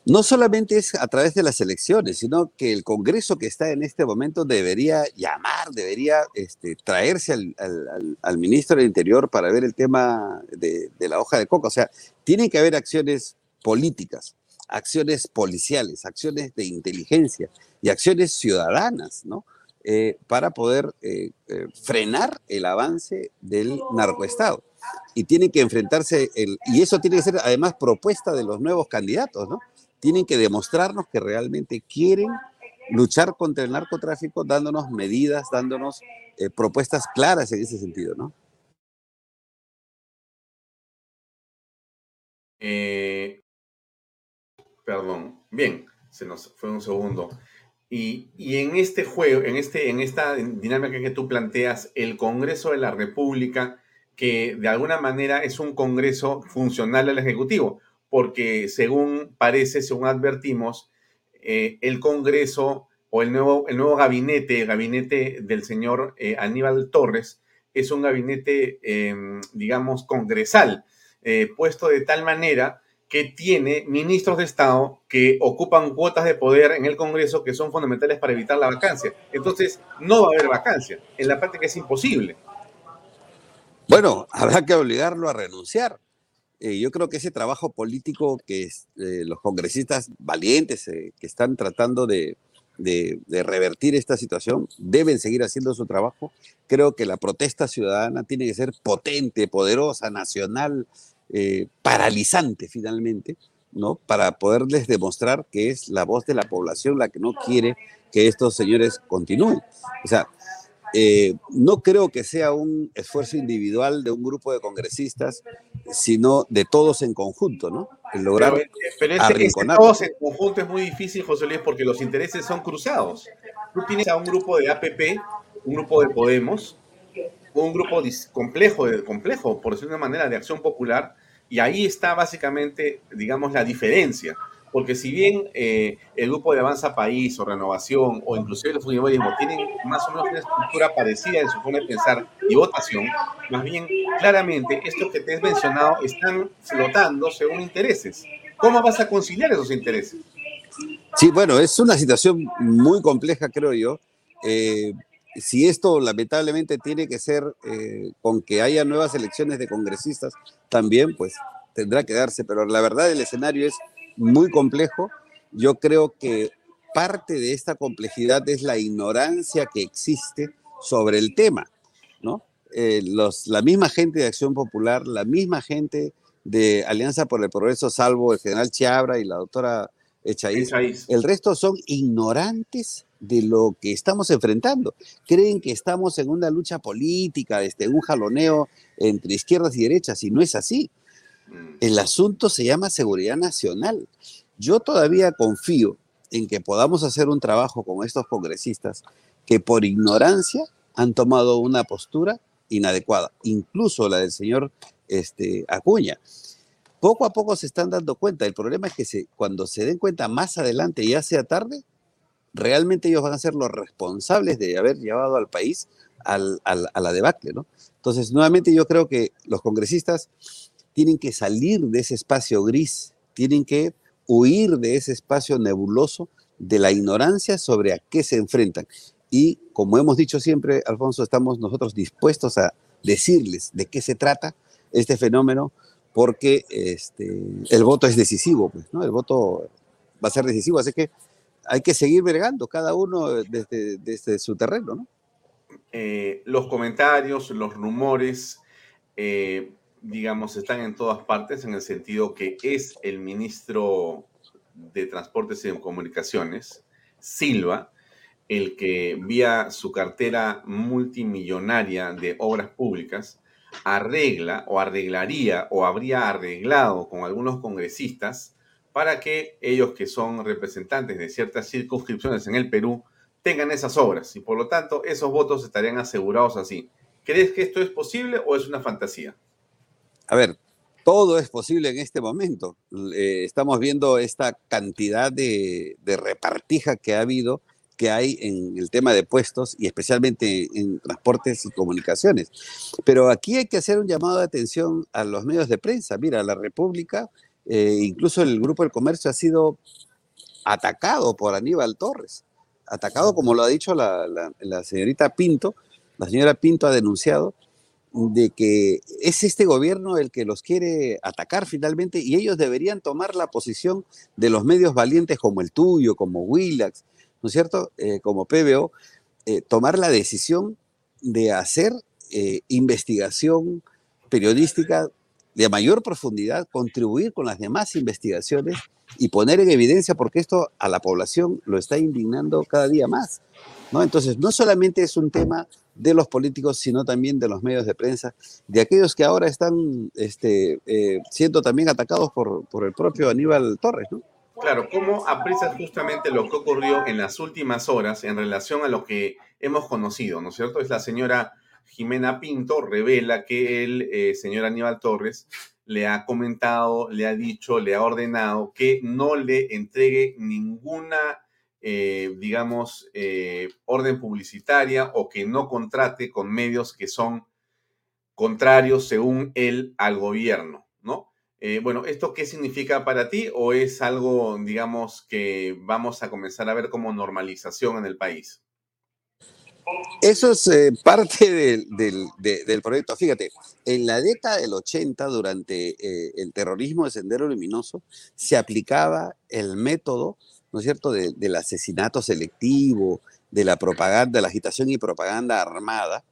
No solamente es a través de las elecciones, sino que el Congreso que está en este momento debería llamar, debería este, traerse al, ministro del Interior para ver el tema de, de la hoja de coca. O sea, tiene que haber acciones políticas, acciones policiales, acciones de inteligencia y acciones ciudadanas, ¿no? Eh, para poder eh, eh, frenar el avance del narcoestado. Y tiene que enfrentarse, el, y eso tiene que ser además propuesta de los nuevos candidatos, ¿no? Tienen que demostrarnos que realmente quieren luchar contra el narcotráfico dándonos medidas, dándonos propuestas claras en ese sentido, ¿no? perdón, bien, se nos fue un segundo. Y, en este juego, en, este, en esta dinámica que tú planteas, el Congreso de la República, que de alguna manera es un Congreso funcional al Ejecutivo, porque según parece, según advertimos, eh, el Congreso o el nuevo, el nuevo gabinete, el gabinete del señor eh, Aníbal Torres, es un gabinete, em, digamos, congresal, eh, puesto de tal manera que tiene ministros de Estado que ocupan cuotas de poder en el Congreso que son fundamentales para evitar la vacancia. Entonces, no va a haber vacancia. En la práctica es imposible. Bueno, habrá que obligarlo a renunciar. Eh, yo creo que ese trabajo político que eh, los congresistas valientes eh, que están tratando de, de, revertir esta situación deben seguir haciendo su trabajo. Creo que la protesta ciudadana tiene que ser potente, poderosa, nacional, eh, paralizante finalmente, ¿no? Para poderles demostrar que es la voz de la población la que no quiere que estos señores continúen. O sea, eh, no creo que sea un esfuerzo individual de un grupo de congresistas, sino de todos en conjunto, ¿no? El lograr pero, todos en conjunto es muy difícil, José Luis, porque los intereses son cruzados. Tú tienes a un grupo de APP, un grupo de Podemos, un grupo complejo, complejo, por decirlo de una manera, de acción popular, y ahí está básicamente, digamos, la diferencia. Porque si bien eh, el grupo de Avanza País o Renovación o inclusive el Fujimorismo tienen más o menos una estructura parecida en su forma de pensar y votación, más bien claramente estos que te he mencionado están flotando según intereses. ¿Cómo vas a conciliar esos intereses? Sí, bueno, es una situación muy compleja, creo yo. Eh, si esto lamentablemente tiene que ser eh, con que haya nuevas elecciones de congresistas, también pues tendrá que darse, pero la verdad el escenario es muy complejo. Yo creo que parte de esta complejidad es la ignorancia que existe sobre el tema, ¿no? Eh, los, la misma gente de Acción Popular, la misma gente de Alianza por el Progreso, salvo el general Chiabra y la doctora Echaíz, el resto son ignorantes de lo que estamos enfrentando. Creen que estamos en una lucha política, este, un jaloneo entre izquierdas y derechas, y no es así. Mm. El asunto se llama seguridad nacional. Yo todavía confío en que podamos hacer un trabajo con estos congresistas que por ignorancia han tomado una postura inadecuada, incluso la del señor este, Acuña. Poco a poco se están dando cuenta. El problema es que cuando se den cuenta más adelante, ya sea tarde, realmente ellos van a ser los responsables de haber llevado al país al, a la debacle. ¿no? Entonces, nuevamente yo creo que los congresistas tienen que salir de ese espacio gris, tienen que huir de ese espacio nebuloso de la ignorancia sobre a qué se enfrentan. Y como hemos dicho siempre, Alfonso, estamos nosotros dispuestos a decirles de qué se trata este fenómeno, porque este, el voto es decisivo, pues, ¿no? El voto va a ser decisivo, así que hay que seguir vergando cada uno desde, su terreno, ¿no? Eh, los comentarios, los rumores, eh, digamos, están en todas partes en el sentido que es el ministro de Transportes y Comunicaciones, Silva, el que vía su cartera multimillonaria de obras públicas arregla o arreglaría o habría arreglado con algunos congresistas para que ellos que son representantes de ciertas circunscripciones en el Perú tengan esas obras y por lo tanto esos votos estarían asegurados así. ¿Crees que esto es posible o es una fantasía? A ver, todo es posible en este momento. Eh, estamos viendo esta cantidad de, repartija que ha habido, que hay en el tema de puestos y especialmente en transportes y comunicaciones. Pero aquí hay que hacer un llamado de atención a los medios de prensa. Mira, la República, eh, incluso el Grupo del Comercio ha sido atacado por Aníbal Torres. Atacado, como lo ha dicho la señorita Pinto. La señora Pinto ha denunciado de que es este gobierno el que los quiere atacar finalmente y ellos deberían tomar la posición de los medios valientes como el tuyo, como Willax, ¿no es cierto? Eh, como PBO, eh, tomar la decisión de hacer eh, investigación periodística de mayor profundidad, contribuir con las demás investigaciones y poner en evidencia, porque esto a la población lo está indignando cada día más. Entonces, no solamente es un tema de los políticos, sino también de los medios de prensa, de aquellos que ahora están este, eh, siendo también atacados por, por, el propio Aníbal Torres, ¿no? Claro, ¿cómo aprecias justamente lo que ocurrió en las últimas horas en relación a lo que hemos conocido, ¿no es cierto? Es la señora Jimena Pinto, revela que el eh, señor Aníbal Torres le ha comentado, le ha dicho, le ha ordenado que no le entregue ninguna eh, digamos, eh, orden publicitaria o que no contrate con medios que son contrarios, según él, al gobierno, ¿no? Eh, bueno, ¿esto qué significa para ti o es algo, digamos, que vamos a comenzar a ver como normalización en el país? Eso es parte del, proyecto. Fíjate, en la década del 80, durante el terrorismo de Sendero Luminoso, se aplicaba el método ¿no es cierto?, del asesinato selectivo, de la propaganda, de la agitación y propaganda armada.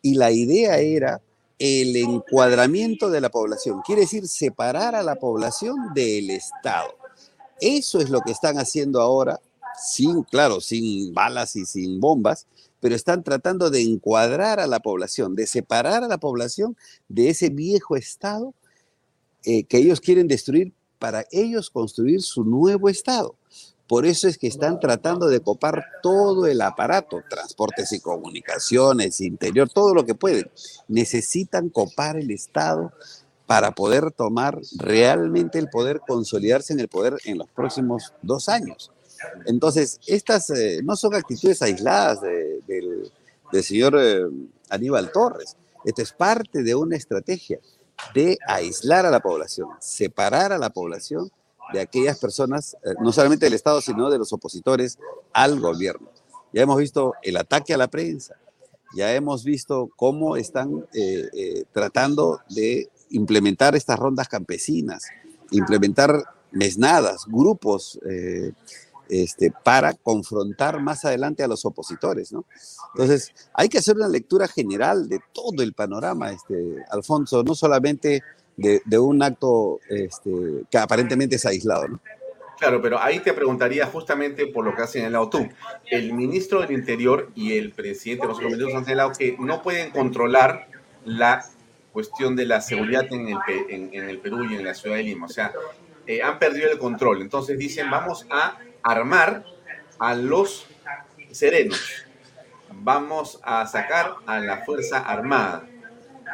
Y la idea era el encuadramiento de la población, quiere decir separar a la población del Estado. Eso es lo que están haciendo ahora, sin, claro, sin balas y sin bombas, pero están tratando de encuadrar a la población, de separar a la población de ese viejo Estado eh, que ellos quieren destruir para ellos construir su nuevo Estado. Por eso es que están tratando de copar todo el aparato, transportes y comunicaciones, interior, todo lo que pueden. Necesitan copar el Estado para poder tomar realmente el poder, consolidarse en el poder en los próximos dos años. Entonces, estas eh, no son actitudes aisladas del, señor eh, Aníbal Torres. Esto es parte de una estrategia de aislar a la población, separar a la población de aquellas personas, eh, no solamente del Estado, sino de los opositores al gobierno. Ya hemos visto el ataque a la prensa, ya hemos visto cómo están eh, eh, tratando de implementar estas rondas campesinas, implementar mesnadas, grupos este, para confrontar más adelante a los opositores, ¿no? Entonces, hay que hacer una lectura general de todo el panorama, este, Alfonso, no solamente de, un acto este, que aparentemente es aislado, ¿no? Claro, pero ahí te preguntaría justamente por lo que has señalado tú. El ministro del Interior y el presidente de los Ministros han señalado que no pueden controlar la cuestión de la seguridad en el, en, en el Perú y en la ciudad de Lima. O sea, eh, han perdido el control. Entonces dicen, vamos a armar a los serenos. Vamos a sacar a la Fuerza Armada.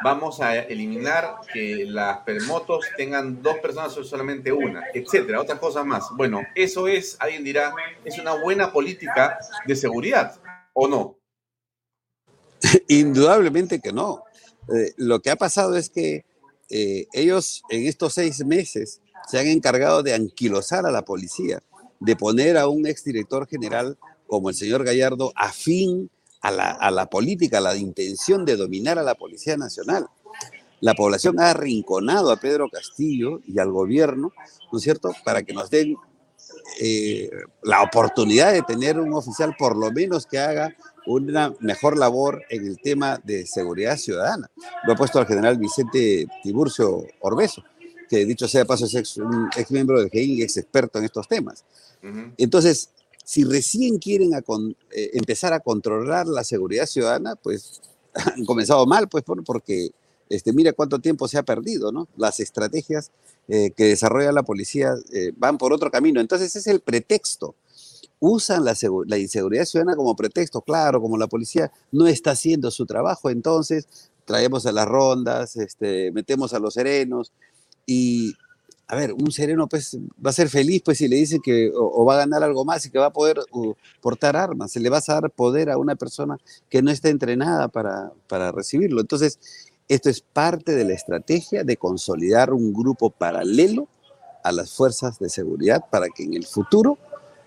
Vamos a eliminar que las permotos tengan dos personas o solamente una, etcétera, otras cosas más. Bueno, eso es, alguien dirá, es una buena política de seguridad, ¿o no? Indudablemente que no. Eh, lo que ha pasado es que eh, ellos en estos seis meses se han encargado de anquilosar a la policía, de poner a un exdirector general como el señor Gallardo afín a la, a la política, a la intención de dominar a la Policía Nacional. La población ha arrinconado a Pedro Castillo y al gobierno, ¿no es cierto?, para que nos den eh, la oportunidad de tener un oficial por lo menos que haga una mejor labor en el tema de seguridad ciudadana. Lo ha puesto al general Vicente Tiburcio Orbeso, que dicho sea de paso es ex, un ex miembro del GEIN y ex experto en estos temas. Entonces, si recién quieren eh, empezar a controlar la seguridad ciudadana, pues han comenzado mal, pues porque este, mira cuánto tiempo se ha perdido, ¿no? Las estrategias eh, que desarrolla la policía eh, van por otro camino. Entonces es el pretexto. Usan la, inseguridad ciudadana como pretexto, claro, como la policía no está haciendo su trabajo, entonces traemos a las rondas, este, metemos a los serenos y, a ver, un sereno pues va a ser feliz pues si le dicen que o, va a ganar algo más y que va a poder portar armas, se le va a dar poder a una persona que no está entrenada para, para recibirlo. Entonces, esto es parte de la estrategia de consolidar un grupo paralelo a las fuerzas de seguridad para que en el futuro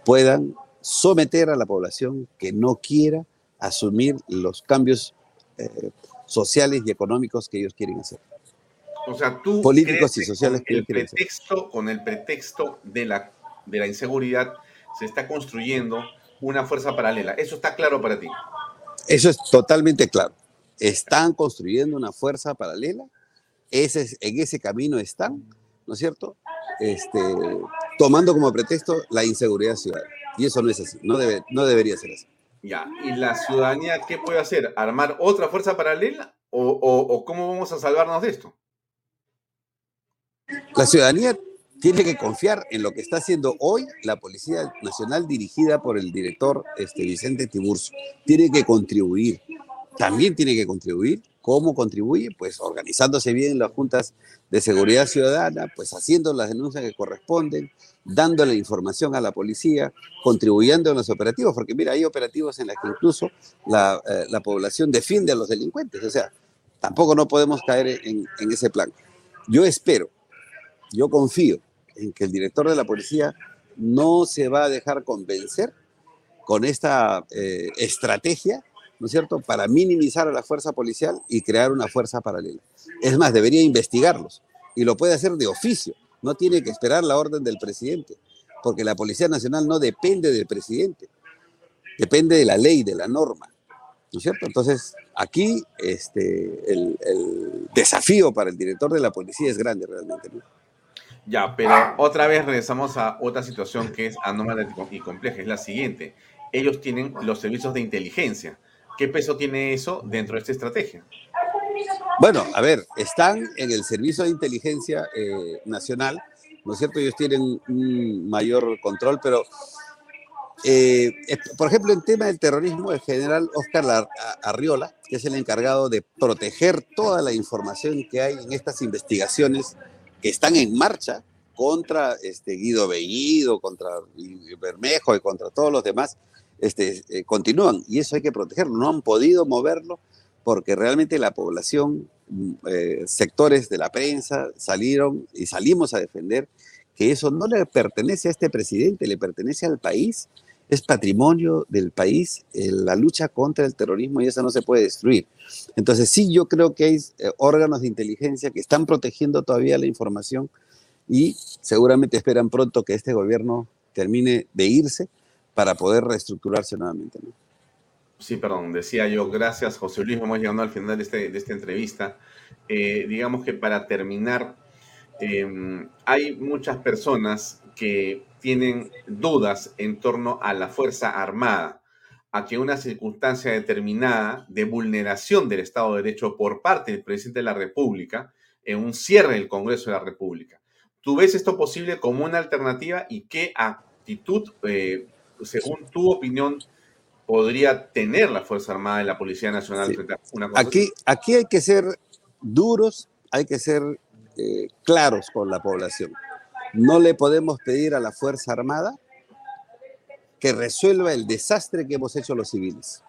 puedan someter a la población que no quiera asumir los cambios eh, sociales y económicos que ellos quieren hacer. O sea, tú políticos y sociales que el pretexto, con el pretexto de la, de la inseguridad se está construyendo una fuerza paralela. Eso está claro para ti. Eso es totalmente claro están construyendo una fuerza paralela, ese, en ese camino están, ¿no es cierto? Este, tomando como pretexto la inseguridad ciudadana. Y eso no es así, no, debe, no debería ser así. Ya, ¿y la ciudadanía qué puede hacer? ¿Armar otra fuerza paralela? ¿O, o cómo vamos a salvarnos de esto? La ciudadanía tiene que confiar en lo que está haciendo hoy la Policía Nacional dirigida por el director este, Vicente Tiburcio. Tiene que contribuir, también tiene que contribuir. ¿Cómo contribuye? Pues organizándose bien las juntas de seguridad ciudadana, pues haciendo las denuncias que corresponden, dándole información a la policía, contribuyendo en los operativos, porque mira, hay operativos en los que incluso la, eh, la población defiende a los delincuentes, o sea, tampoco no podemos caer en, en, ese plan. Yo espero, yo confío en que el director de la policía no se va a dejar convencer con esta eh, estrategia ¿no es cierto?, para minimizar a la fuerza policial y crear una fuerza paralela. Es más, debería investigarlos y lo puede hacer de oficio, no tiene que esperar la orden del presidente, porque la Policía Nacional no depende del presidente, depende de la ley, de la norma, ¿no es cierto? Entonces, aquí este, el, desafío para el director de la policía es grande realmente, Ya, pero otra vez regresamos a otra situación que es anómala y compleja, es la siguiente. Ellos tienen los servicios de inteligencia ¿Qué peso tiene eso dentro de esta estrategia? Bueno, a ver, están en el Servicio de Inteligencia eh, Nacional, ¿no es cierto? Ellos tienen un mayor control, pero, eh, por ejemplo, en tema del terrorismo, el general Oscar Arriola, que es el encargado de proteger toda la información que hay en estas investigaciones que están en marcha contra este, Guido Bellido, contra Bermejo y contra todos los demás, este, eh, continúan y eso hay que protegerlo. No han podido moverlo porque realmente la población, mm, eh, sectores de la prensa salieron y salimos a defender que eso no le pertenece a este presidente, le pertenece al país, es patrimonio del país, eh, la lucha contra el terrorismo y eso no se puede destruir. Entonces sí, yo creo que hay órganos de inteligencia que están protegiendo todavía la información y seguramente esperan pronto que este gobierno termine de irse para poder reestructurarse nuevamente. Sí, perdón, decía yo, gracias José Luis, vamos llegando al final de, este, de esta entrevista. Eh, digamos que para terminar, em, hay muchas personas que tienen dudas en torno a la Fuerza Armada, a que una circunstancia determinada de vulneración del Estado de Derecho por parte del presidente de la República, en un cierre del Congreso de la República. ¿Tú ves esto posible como una alternativa y qué actitud, eh, según tu opinión, podría tener la Fuerza Armada y la Policía Nacional frente a una cosa aquí, aquí hay que ser duros, hay que ser eh, claros con la población. No le podemos pedir a la Fuerza Armada que resuelva el desastre que hemos hecho los civiles,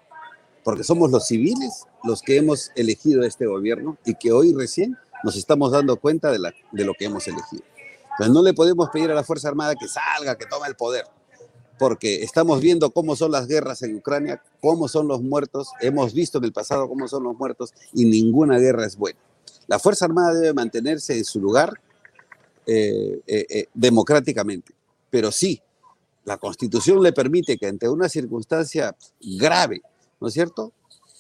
porque somos los civiles los que hemos elegido este gobierno y que hoy recién nos estamos dando cuenta de, lo que hemos elegido. Entonces no le podemos pedir a la Fuerza Armada que salga, que tome el poder, porque estamos viendo cómo son las guerras en Ucrania, cómo son los muertos, hemos visto en el pasado cómo son los muertos y ninguna guerra es buena. La Fuerza Armada debe mantenerse en su lugar eh, eh, eh, democráticamente. Pero sí, la Constitución le permite que ante una circunstancia grave, ¿no es cierto?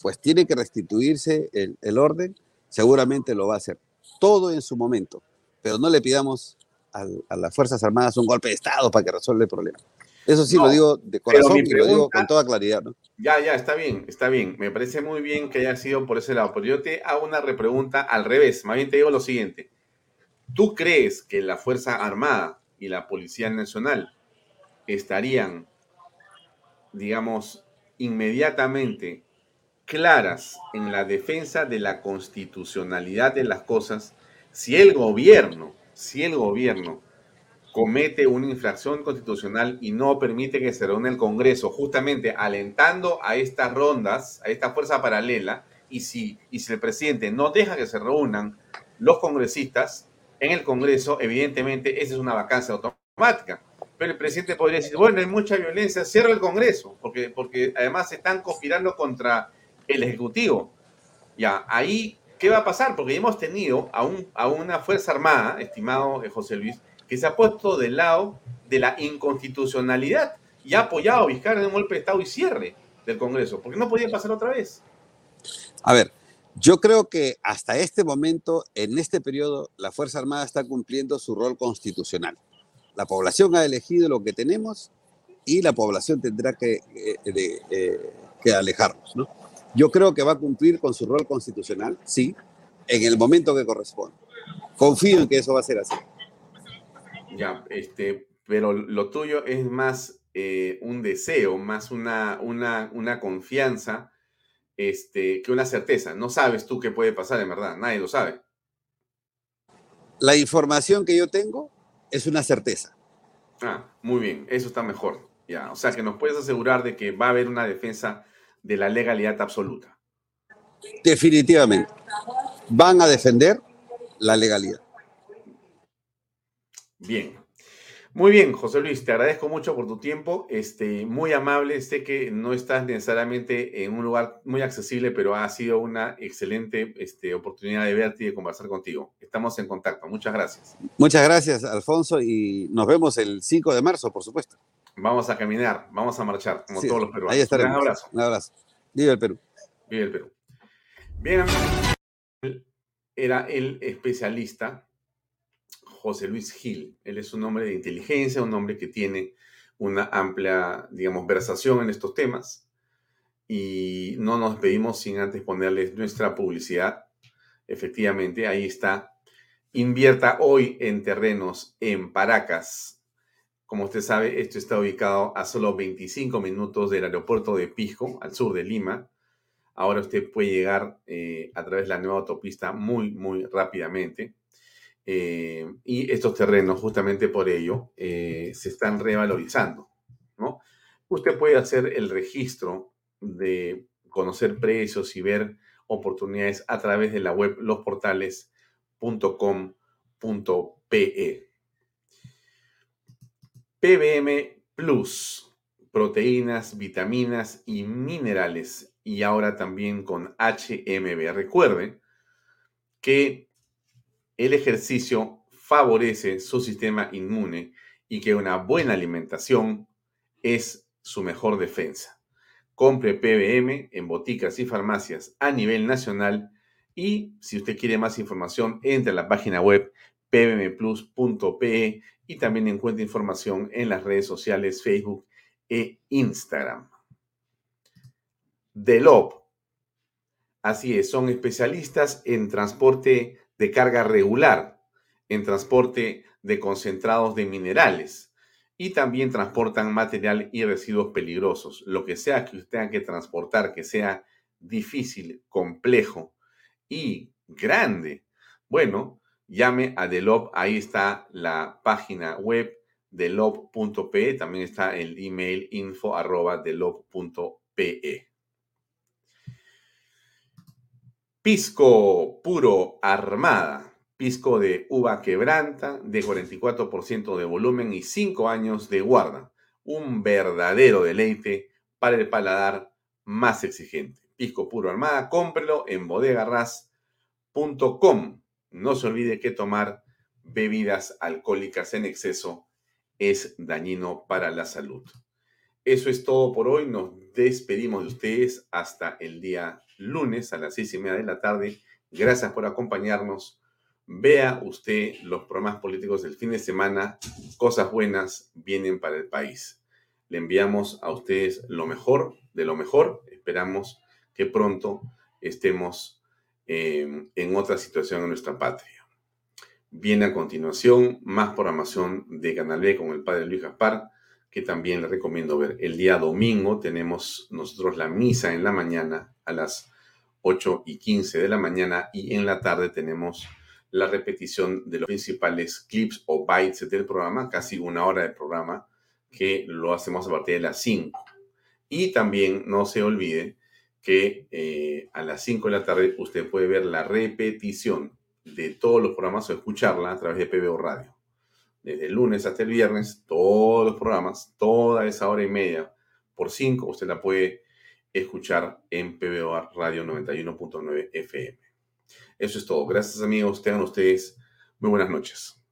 Pues tiene que restituirse el, orden, seguramente lo va a hacer. Todo en su momento, pero no le pidamos a, las Fuerzas Armadas un golpe de Estado para que resuelva el problema. Eso sí lo digo de corazón y lo digo con toda claridad. ¿no? Ya, ya, está bien, está bien. Me parece muy bien que haya sido por ese lado. Pero yo te hago una repregunta al revés. Más bien te digo lo siguiente. ¿Tú crees que la Fuerza Armada y la Policía Nacional estarían, digamos, inmediatamente claras en la defensa de la constitucionalidad de las cosas si el gobierno, si el gobierno comete una infracción constitucional y no permite que se reúna el Congreso, justamente alentando a estas rondas, a esta fuerza paralela, y si, y si el presidente no deja que se reúnan los congresistas, en el Congreso, evidentemente, esa es una vacancia automática. Pero el presidente podría decir, bueno, hay mucha violencia, cierra el Congreso, porque, porque además se están conspirando contra el Ejecutivo. Ya, ahí, ¿qué va a pasar? Porque hemos tenido a, un, a una Fuerza Armada, estimado eh, José Luis, que se ha puesto del lado de la inconstitucionalidad y ha apoyado a Vizcarra en un golpe de Estado y cierre del Congreso, porque no podía pasar otra vez. A ver, yo creo que hasta este momento, en este periodo, la Fuerza Armada está cumpliendo su rol constitucional. La población ha elegido lo que tenemos y la población tendrá que, eh, eh, alejarnos. Yo creo que va a cumplir con su rol constitucional, sí, en el momento que corresponde. Confío en que eso va a ser así. Ya, este, pero lo tuyo es más eh, un deseo, más una, una, una confianza este, que una certeza. No sabes tú qué puede pasar en verdad, nadie lo sabe. La información que yo tengo es una certeza. Ah, muy bien, eso está mejor. Ya, o sea que nos puedes asegurar de que va a haber una defensa de la legalidad absoluta. Definitivamente. Van a defender la legalidad. Bien, muy bien, José Luis, te agradezco mucho por tu tiempo. Este, muy amable. Sé que no estás necesariamente en un lugar muy accesible, pero ha sido una excelente este, oportunidad de verte y de conversar contigo. Estamos en contacto. Muchas gracias. Muchas gracias, Alfonso, y nos vemos el 5 de marzo, por supuesto. Vamos a caminar, vamos a marchar, como todos los peruanos. Ahí estaremos. Un abrazo. Un abrazo. Vive el Perú. Vive el Perú. Bien, era el especialista José Luis Gil. Él es un hombre de inteligencia, un hombre que tiene una amplia, digamos, versación en estos temas. Y no nos pedimos sin antes ponerles nuestra publicidad. Efectivamente, ahí está. Invierta hoy en terrenos en Paracas. Como usted sabe, esto está ubicado a solo 25 minutos del aeropuerto de Pisco, al sur de Lima. Ahora usted puede llegar eh, a través de la nueva autopista muy, muy rápidamente. Eh, y estos terrenos, justamente por ello, eh, se están revalorizando. ¿no? Usted puede hacer el registro de conocer precios y ver oportunidades a través de la web losportales.com.pe. PBM Plus, proteínas, vitaminas y minerales, y ahora también con HMB. Recuerde que el ejercicio favorece su sistema inmune y que una buena alimentación es su mejor defensa. Compre PBM en boticas y farmacias a nivel nacional y si usted quiere más información, entre a la página web pbmplus.pe y también encuentra información en las redes sociales Facebook e Instagram. Delop. Así es, son especialistas en transporte de carga regular, en transporte de concentrados de minerales y también transportan material y residuos peligrosos. Lo que sea que usted tenga que transportar, que sea difícil, complejo y grande, bueno, llame a Delop, ahí está la página web delop.pe, también está el email info arroba. Pisco puro armada, pisco de uva quebranta de 44% de volumen y 5 años de guarda. Un verdadero deleite para el paladar más exigente. Pisco puro armada, cómprelo en bodegarras.com no se olvide que tomar bebidas alcohólicas en exceso es dañino para la salud. Eso es todo por hoy. Nos despedimos de ustedes hasta el día lunes a las seis y media de la tarde. Gracias por acompañarnos. Vea usted los programas políticos del fin de semana. Cosas buenas vienen para el país. Le enviamos a ustedes lo mejor de lo mejor. Esperamos que pronto estemos Em, en otra situación en nuestra patria. Viene a continuación más programación de Canal B con el padre Luis Gaspar, que también le recomiendo ver. El día domingo tenemos nosotros la misa en la mañana a las 8 y 15 de la mañana y en la tarde tenemos la repetición de los principales clips o bytes del programa, casi una hora de programa, que lo hacemos a partir de las 5. Y también no se olvide que eh, a las 5 de la tarde usted puede ver la repetición de todos los programas o escucharla a través de PBO Radio. Desde el lunes hasta el viernes, todos los programas, toda esa hora y media por 5, usted la puede escuchar en PBO Radio 91.9 FM. Eso es todo. Gracias amigos. Tengan ustedes muy buenas noches.